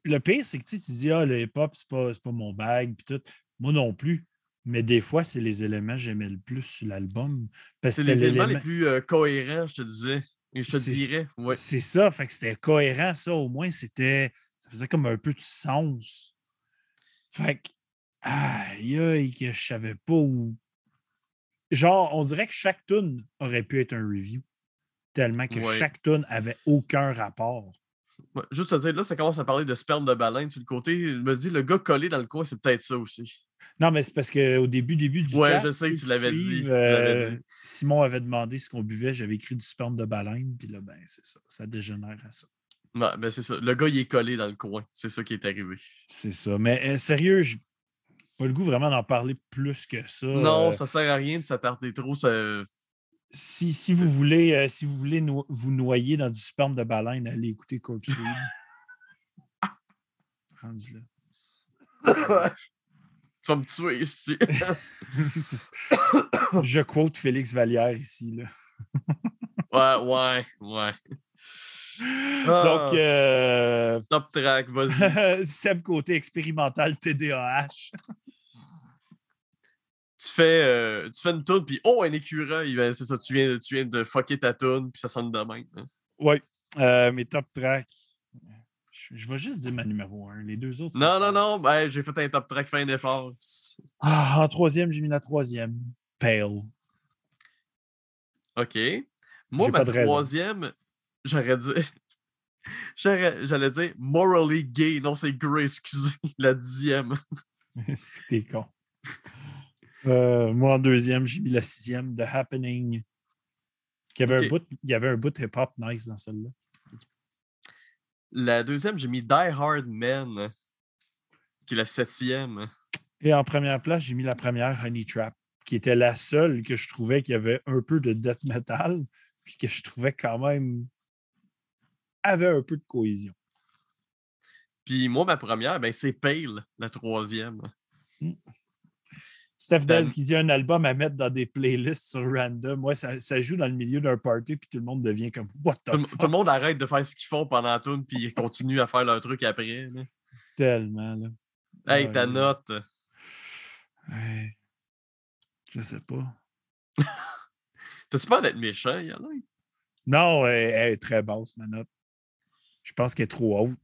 le pire, c'est que tu sais, tu dis Ah, le hip-hop, c'est pas, c'est pas mon bag, puis tout. Moi non plus. Mais des fois, c'est les éléments que j'aimais le plus sur l'album. C'est les éléments les plus euh, cohérents, je te disais. Et je te dirais. Ouais. C'est ça, fait que c'était cohérent, ça, au moins, c'était. Ça faisait comme un peu de sens. Fait que. Aïe, aïe, que je savais pas où. Genre, on dirait que chaque tune aurait pu être un review. Tellement que Ouais. chaque tune avait aucun rapport. Ouais, juste à dire, là, ça commence à parler de sperme de baleine sur le côté. Je me dis, le gars collé dans le coin, c'est peut-être ça aussi. Non, mais c'est parce qu'au début, début du Ouais, chat, je sais que tu l'avais dit, euh, dit. Simon avait demandé ce qu'on buvait. J'avais écrit du sperme de baleine. Puis là, ben, c'est ça. Ça dégénère à ça. Ouais, ben c'est ça. Le gars, il est collé dans le coin. C'est ça qui est arrivé. C'est ça. Mais euh, sérieux, j'ai pas le goût vraiment d'en parler plus que ça. Non, Euh, ça sert à rien de s'attarder trop. Ça... si, si vous voulez, euh, si vous voulez no- vous noyer dans du sperme de baleine, allez écouter Corpse. Rendu là. tu vas me tuer ici. Je quote Félix Vallière ici. Là. ouais, ouais, ouais. Ah. Donc, euh, Top track, vas-y. Seb côté expérimental TDAH. tu fais, euh, tu fais une toune, puis oh, un écureuil, ben, c'est ça, tu viens, tu viens de fucker ta toune, puis ça sonne de même. hein. Oui. Euh, mes top tracks. Je, je vais juste dire ma numéro 1. Les deux autres. Non, non, non, ben, j'ai fait un top track, fin d'effort. Ah, en troisième, j'ai mis la troisième. Pale. OK. Moi, ma de troisième, j'aurais dit. j'aurais- J'allais dire morally gay. Non, c'est Grey, excusez. La dixième. C'était con. Euh, moi, en deuxième, j'ai mis la sixième, The Happening. Qui avait Ok. un bout, il y avait un bout hip-hop nice dans celle-là. La deuxième, j'ai mis Die Hard Man, qui est la septième. Et en première place, j'ai mis la première, Honey Trap, qui était la seule que je trouvais qui avait un peu de death metal, puis que je trouvais quand même avait un peu de cohésion. Puis moi, ma première, ben, c'est Pale, la troisième. Steph Daz qui dit un album à mettre dans des playlists sur random. Moi, ça, ça joue dans le milieu d'un party, puis tout le monde devient comme What the Tout, fuck? tout le monde arrête de faire ce qu'ils font pendant la tune, puis ils continuent à faire leur truc après. là. Tellement, là. Hey, Ouais, ta note. Ouais. Je sais pas. T'as-tu peur d'être méchant, Yann? Non, elle, elle est très basse, ma note. Je pense qu'elle est trop haute.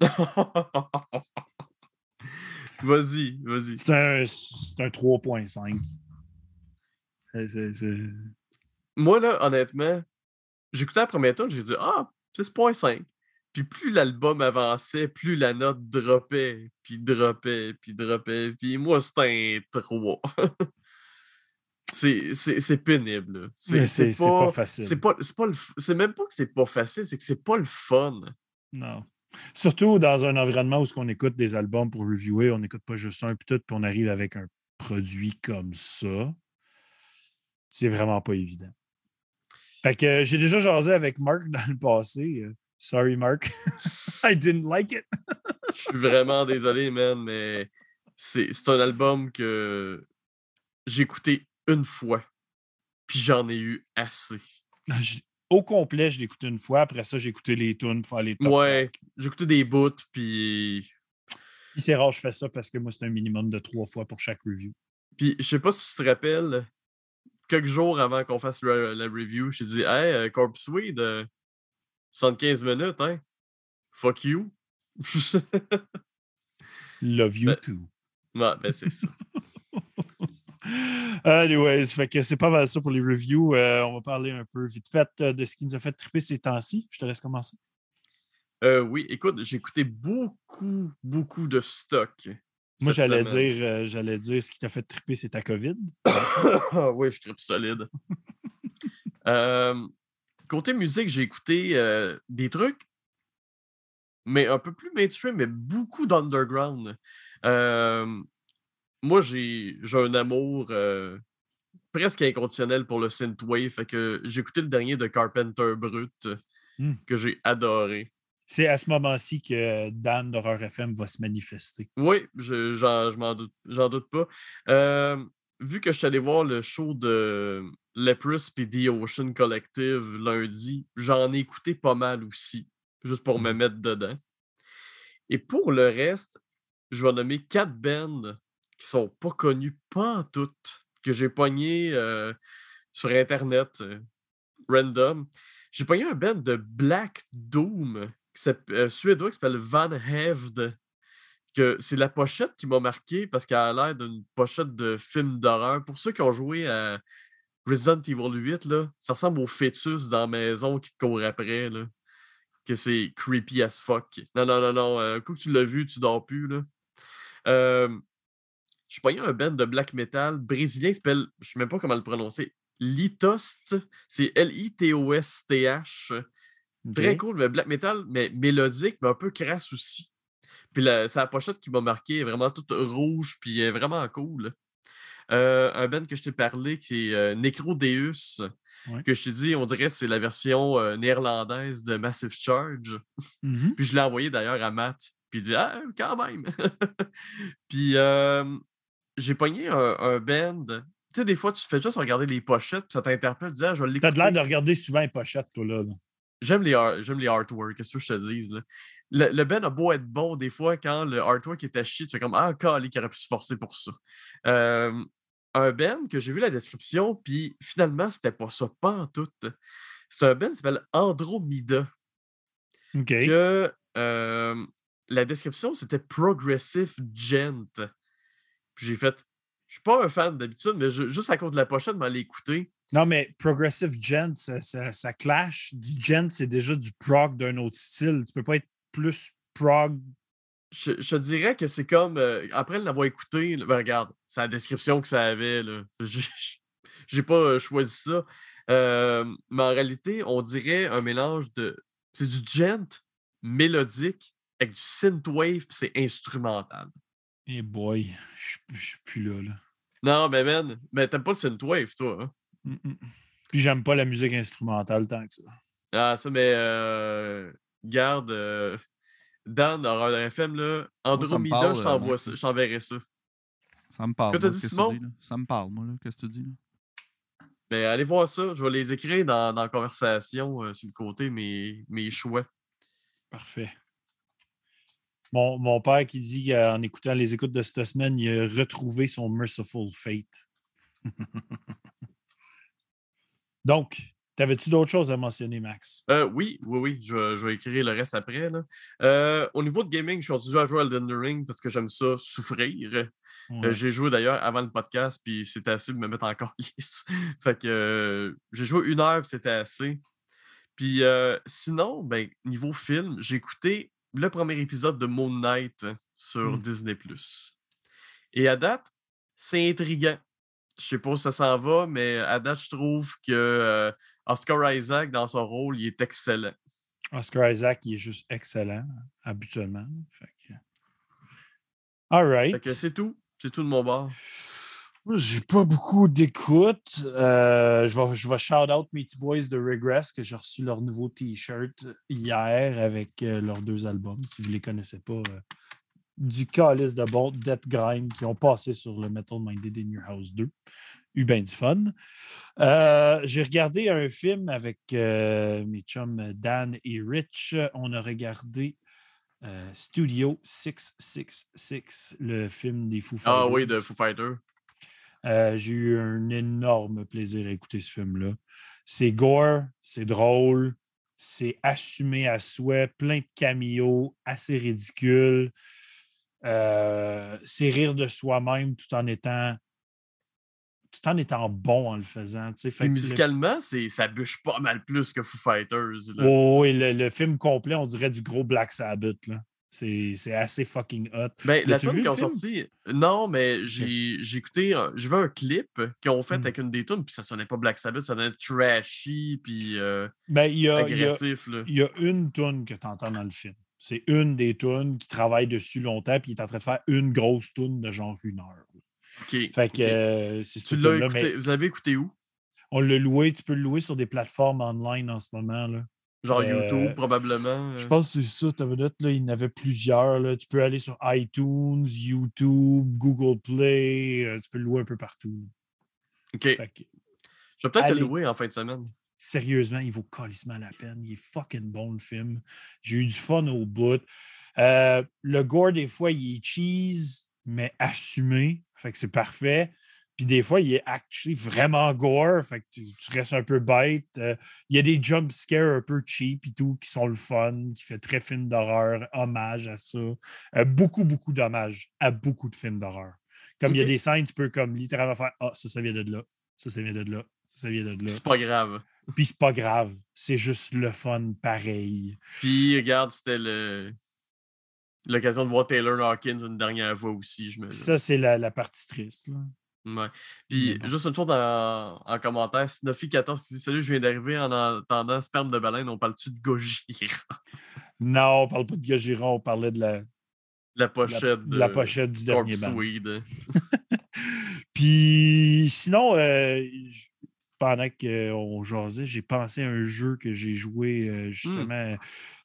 vas-y, vas-y. C'est un, c'est un 3.5. C'est- c'est- c'est- Moi, là, honnêtement, j'écoutais la première tune, j'ai dit Ah, 6.5. Puis plus l'album avançait, plus la note droppait, puis droppait, puis droppait. Puis moi, c'était un 3. c'est c'est- c'est pénible. là. C'est c'est pas, facile. C'est pas, c'est pas le f- c'est même pas que c'est pas facile, c'est que c'est pas le fun. Non. Surtout dans un environnement où on écoute des albums pour reviewer, on n'écoute pas juste un, puis tout, puis on arrive avec un produit comme ça. C'est vraiment pas évident. Fait que euh, j'ai déjà jasé avec Marc dans le passé. euh, sorry, Marc. I didn't like it. Je suis vraiment désolé, man, mais c'est un album que j'ai écouté une fois, puis j'en ai eu assez. J- Au complet, je l'ai écouté une fois. Après ça, j'ai écouté les tunes, faire les top Ouais, j'ai écouté des bouts, puis Puis c'est rare, que je fais ça parce que moi, c'est un minimum de trois fois pour chaque review. Puis, je sais pas si tu te rappelles, quelques jours avant qu'on fasse la, la review, je t'ai dit Hey, euh, Corpse Weed, euh, 75 minutes, hein? Fuck you. Love you Ben- too. ouais, ben c'est ça. Anyways, fait que c'est pas mal ça pour les reviews. Euh, on va parler un peu vite fait euh, de ce qui nous a fait triper ces temps-ci. Je te laisse commencer. Euh, oui, écoute, j'ai écouté beaucoup, beaucoup de stock. Moi, j'allais dire, euh, j'allais dire ce qui t'a fait triper, c'est ta COVID. Oui, je tripe solide. Côté musique, j'ai écouté des trucs, mais un peu plus mainstream, mais beaucoup d'underground. Euh, moi, j'ai j'ai un amour euh, presque inconditionnel pour le synthwave. Fait que j'ai écouté le dernier de Carpenter Brut Hmm. que j'ai adoré. C'est à ce moment-ci que Dan d'Horreur FM va se manifester. Oui, je, j'en, doute, j'en doute pas. Euh, vu que je suis allé voir le show de Leprous et The Ocean Collective lundi, j'en ai écouté pas mal aussi, juste pour me Mhm. mettre dedans. Et pour le reste, je vais nommer quatre bands qui sont pas connus pas toutes, que j'ai pogné euh, sur Internet, euh, random. J'ai pogné un band de Black Doom, qui euh, suédois, qui s'appelle Van Hevd c'est la pochette qui m'a marqué parce qu'elle a l'air d'une pochette de film d'horreur. Pour ceux qui ont joué à Resident Evil 8, là, ça ressemble au fœtus dans la maison qui te court après. Là. que c'est creepy as fuck. Non, non, non, non. Un coup que tu l'as vu, tu dors plus, là. Je pogné un band de black metal brésilien qui s'appelle, je sais même pas comment le prononcer, Litost. C'est L-I-T-O-S-T-H. Très cool, mais black metal, mais mélodique, mais un peu crasse aussi. Puis c'est la pochette qui m'a marqué, vraiment toute rouge, puis vraiment cool. Euh, un band que je t'ai parlé, qui est euh, Necrodeus, Ouais. que je t'ai dit, on dirait que c'est la version euh, néerlandaise de Massive Charge. Mhm. Puis je l'ai envoyé d'ailleurs à Matt. Puis il dit Ah, quand même. puis euh, j'ai pogné un, un band. Tu sais, des fois, tu fais juste regarder les pochettes, puis ça t'interpelle, tu dis Ah, je vais T'as de l'air de regarder souvent les pochettes, toi, là. J'aime les, j'aime les artworks, qu'est-ce que je te dise. Là. Le, le band a beau être bon, des fois, quand le artwork est à chier, tu fais comme Ah, Kali qui aurait pu se forcer pour ça. Euh, un band que j'ai vu la description, puis finalement, c'était pas ça, pas en tout. C'est un band qui s'appelle Andromeda. OK. que euh, la description, c'était Progressive Gent. Puis j'ai fait, je suis pas un fan d'habitude, mais je- juste à cause de la pochette, m'aller écouter. Non, mais Progressive Gent, ça, ça- ça clash. Du Gent, c'est déjà du prog d'un autre style. Tu peux pas être plus prog. Je, je te dirais que c'est comme, euh, après l'avoir écouté, ben, regarde, c'est la description que ça avait. j'ai pas euh, choisi ça. Euh, mais en réalité, on dirait un mélange de. C'est du gent mélodique avec du synthwave, puis c'est instrumental. Eh boy, je suis- plus là. là. Non, mais man, mais t'aimes pas le synthwave, toi. Hein? Mm, mm. Puis j'aime pas la musique instrumentale tant que ça. Ah, ça, mais euh, garde, euh, Dan, Horreur FM, là, ça me Andromeda, parle, je euh, ça, je t'enverrai ça. Ça me parle. Que moi, qu'est-ce que Simon? tu dis, là? Ça me parle, moi, là. Qu'est-ce que tu dis, là? Mais allez voir ça, je vais les écrire dans, dans la conversation euh, sur le côté, mes, mes choix. Parfait. Mon, mon père qui dit qu'en écoutant les écoutes de cette semaine, il a retrouvé son Merciful Fate. Donc, t'avais-tu d'autres choses à mentionner, Max? Euh, oui, oui, oui, je, vais- je vais écrire le reste après. Là. Euh, au niveau de gaming, je suis à jouer à Elden Ring parce que j'aime ça souffrir. Euh, j'ai joué d'ailleurs avant le podcast, puis c'était assez de me mettre encore lisse. fait que euh, j'ai joué une heure, puis c'était assez. Puis sinon, ben, niveau film, j'ai écouté le premier épisode de Moon Knight sur Mm. Disney. Et à date, c'est intriguant. Je sais pas où ça s'en va, mais à date, je trouve que euh, Oscar Isaac, dans son rôle, il est excellent. Oscar Isaac, il est juste excellent, habituellement. Fait que... All right. Fait que c'est tout. C'est tout de mon bord. J'ai pas beaucoup d'écoute. Euh, je, vais, je vais shout out Meaty Boys de Regress, que j'ai reçu leur nouveau T-shirt hier avec euh, leurs deux albums. Si vous les connaissez pas, euh, du calice de bon Death Grind qui ont passé sur le Metal Minded in Your House 2. Eu bien du fun. J'ai regardé un film avec mes chums Dan et Rich. On a regardé Studio 666, le film des Foo Ah oui, de Fighters. Foo Fighter. Euh, j'ai eu un énorme plaisir à écouter ce film-là. C'est gore, c'est drôle, c'est assumé à souhait, plein de cameos, assez ridicule. Euh, c'est rire de soi-même tout en étant tout en étant bon en le faisant. Fait le- musicalement, ça bûche pas mal plus que Foo Fighters. là. Oh, oui, le, le film complet, on dirait du gros Black Sabbath. là. C'est assez fucking hot. Ben, la tune qu'ils le ont sorti, non, mais j'ai écouté, un- j'ai vu un clip qu'ils ont fait Mm. avec une des tunes, puis ça sonnait pas Black Sabbath, ça sonnait trashy, puis euh, Ben, il y a- agressif. il y a une toune que tu entends dans le film. C'est une des tunes qui travaille dessus longtemps, puis il est en train de faire une grosse toune de genre une heure. Ok, Fait que ok. euh, Tu écouté, mais vous l'avez écouté où? on l'a loué, tu peux le louer sur des plateformes online en ce moment. Là. Genre Euh, YouTube, probablement. Je euh. pense que c'est ça, ta minute, là, il y en avait plusieurs. Là. Tu peux aller sur iTunes, YouTube, Google Play, euh, tu peux le louer un peu partout. Ok, que, je vais peut-être le louer en fin de semaine. sérieusement, il vaut calissement la peine. Il est fucking bon, le film. J'ai eu du fun au bout. Euh, le gore, des fois, il est cheese, mais assumé. Fait que c'est parfait. Puis des fois, il est actually vraiment gore. Fait que tu, tu restes un peu bête. Euh, il y a des jump scares un peu cheap et tout qui sont le fun, qui fait très film d'horreur, hommage à ça. Euh, beaucoup, beaucoup d'hommages à beaucoup de films d'horreur. Comme il y a des scènes, tu peux comme littéralement faire Ah, ça, ça vient de là. Ça, ça vient de là. Ça, ça vient de là. C'est pas grave. Puis c'est pas grave. C'est juste le fun pareil. Puis, regarde, c'était le... l'occasion de voir Taylor Hawkins une dernière fois aussi. Je me... Ça, c'est la, la partie triste. Là. Ouais. Puis, bon. juste une chose en, en commentaire, Snuffy14 dit Salut, je viens d'arriver en entendant sperme de baleine, on parle-tu de Gojira? Non, on parle pas de Gagiron, on parlait de la, La la- pochette de la pochette du dernier band. Puis sinon, euh, pendant qu'on jasait, j'ai pensé à un jeu que j'ai joué euh, justement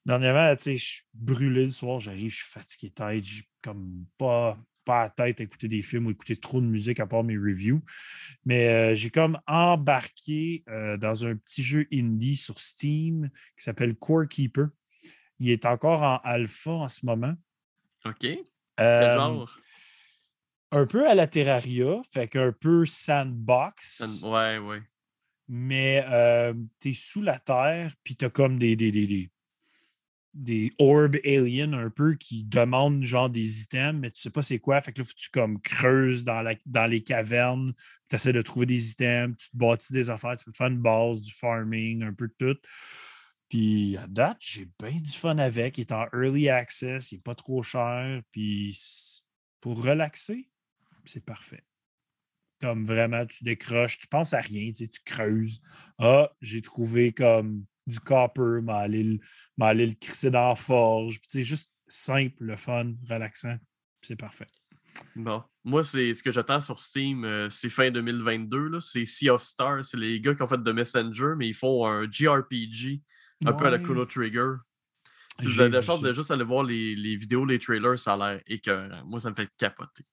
dernièrement. Tu sais, je suis brûlé le soir, j'arrive, je suis fatigué tête, j'ai comme pas, pas la tête à écouter des films ou écouter trop de musique à part mes reviews. Mais euh, j'ai comme embarqué euh, dans un petit jeu indie sur Steam qui s'appelle Core Keeper. Il est encore en alpha en ce moment. OK. Quel Euh, genre? un peu à la Terraria, fait qu'un peu sandbox, Ouais, ouais. mais tu es sous la terre, puis tu as comme des, des, des, des, des orbes aliens un peu qui demandent genre des items, mais tu sais pas c'est quoi. Fait que là, faut que tu comme creuses dans, la, dans les cavernes, tu essaies de trouver des items, tu te bâtis des affaires, tu peux te faire une base, du farming, un peu de tout. Puis à date, j'ai bien du fun avec. Il est en early access, il n'est pas trop cher. Puis pour relaxer, c'est parfait. Comme vraiment, tu décroches, tu penses à rien, tu tu creuses. Ah, j'ai trouvé comme du copper, mais aller, le- crisser dans la forge. C'est juste simple, le fun, relaxant. C'est parfait. Bon. Moi, c'est ce que j'attends sur Steam, euh, c'est fin 2022. là, C'est Sea of Stars. C'est les gars qui ont fait de Messenger, mais ils font un JRPG, un peu à la. Chrono Trigger. Si vous avez la chance ça. de juste aller voir les, les vidéos, les trailers, ça a l'air écœurant. Moi, ça me fait capoter.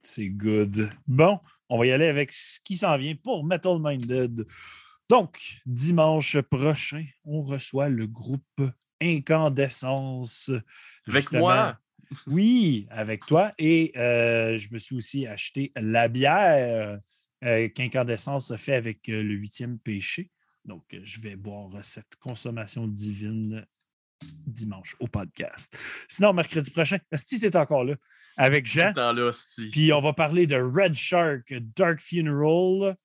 C'est good. Bon, on va y aller avec ce qui s'en vient pour Metal Minded. Donc, dimanche prochain, on reçoit le groupe Incandescence. Avec Justement, moi? Oui, avec toi. Et euh, je me suis aussi acheté la bière euh, qu'Incandescence a fait avec euh, le huitième péché. Donc, je vais boire cette consommation divine dimanche au podcast. Sinon, mercredi prochain, si tu es encore là, avec Jean. là. Puis on va parler de Red Shark Dark Funeral.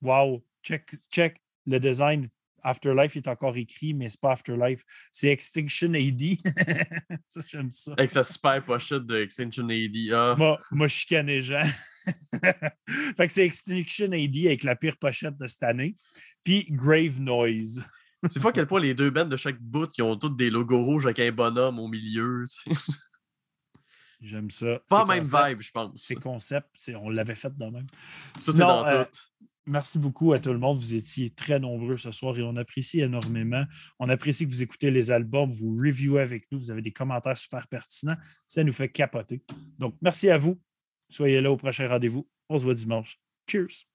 Wow, check, check le design. Afterlife est encore écrit, mais c'est pas Afterlife, c'est Extinction AD. ça, j'aime ça. Avec sa super pochette de Extinction AD. Ah, Moi, moi je chicane les gens. fait que c'est Extinction AD avec la pire pochette de cette année. Puis Grave Noise. C'est fou à quel point les deux bandes de chaque bout, qui ont toutes des logos rouges avec un bonhomme au milieu. J'aime ça. Pas même concept. vibe, je pense. C'est concept. On l'avait fait de même. Tout Sinon, est dans euh, tout. Merci beaucoup à tout le monde. Vous étiez très nombreux ce soir et on apprécie énormément. On apprécie que vous écoutez les albums, vous reviewez avec nous, vous avez des commentaires super pertinents. Ça nous fait capoter. Donc, merci à vous. Soyez là au prochain rendez-vous. On se voit dimanche. Cheers.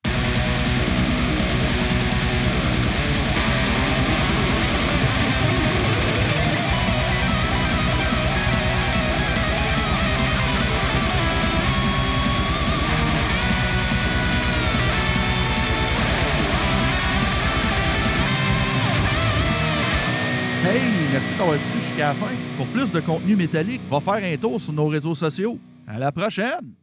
Merci d'avoir écouté jusqu'à la fin. Pour plus de contenu métallique, va faire un tour sur nos réseaux sociaux. À la prochaine!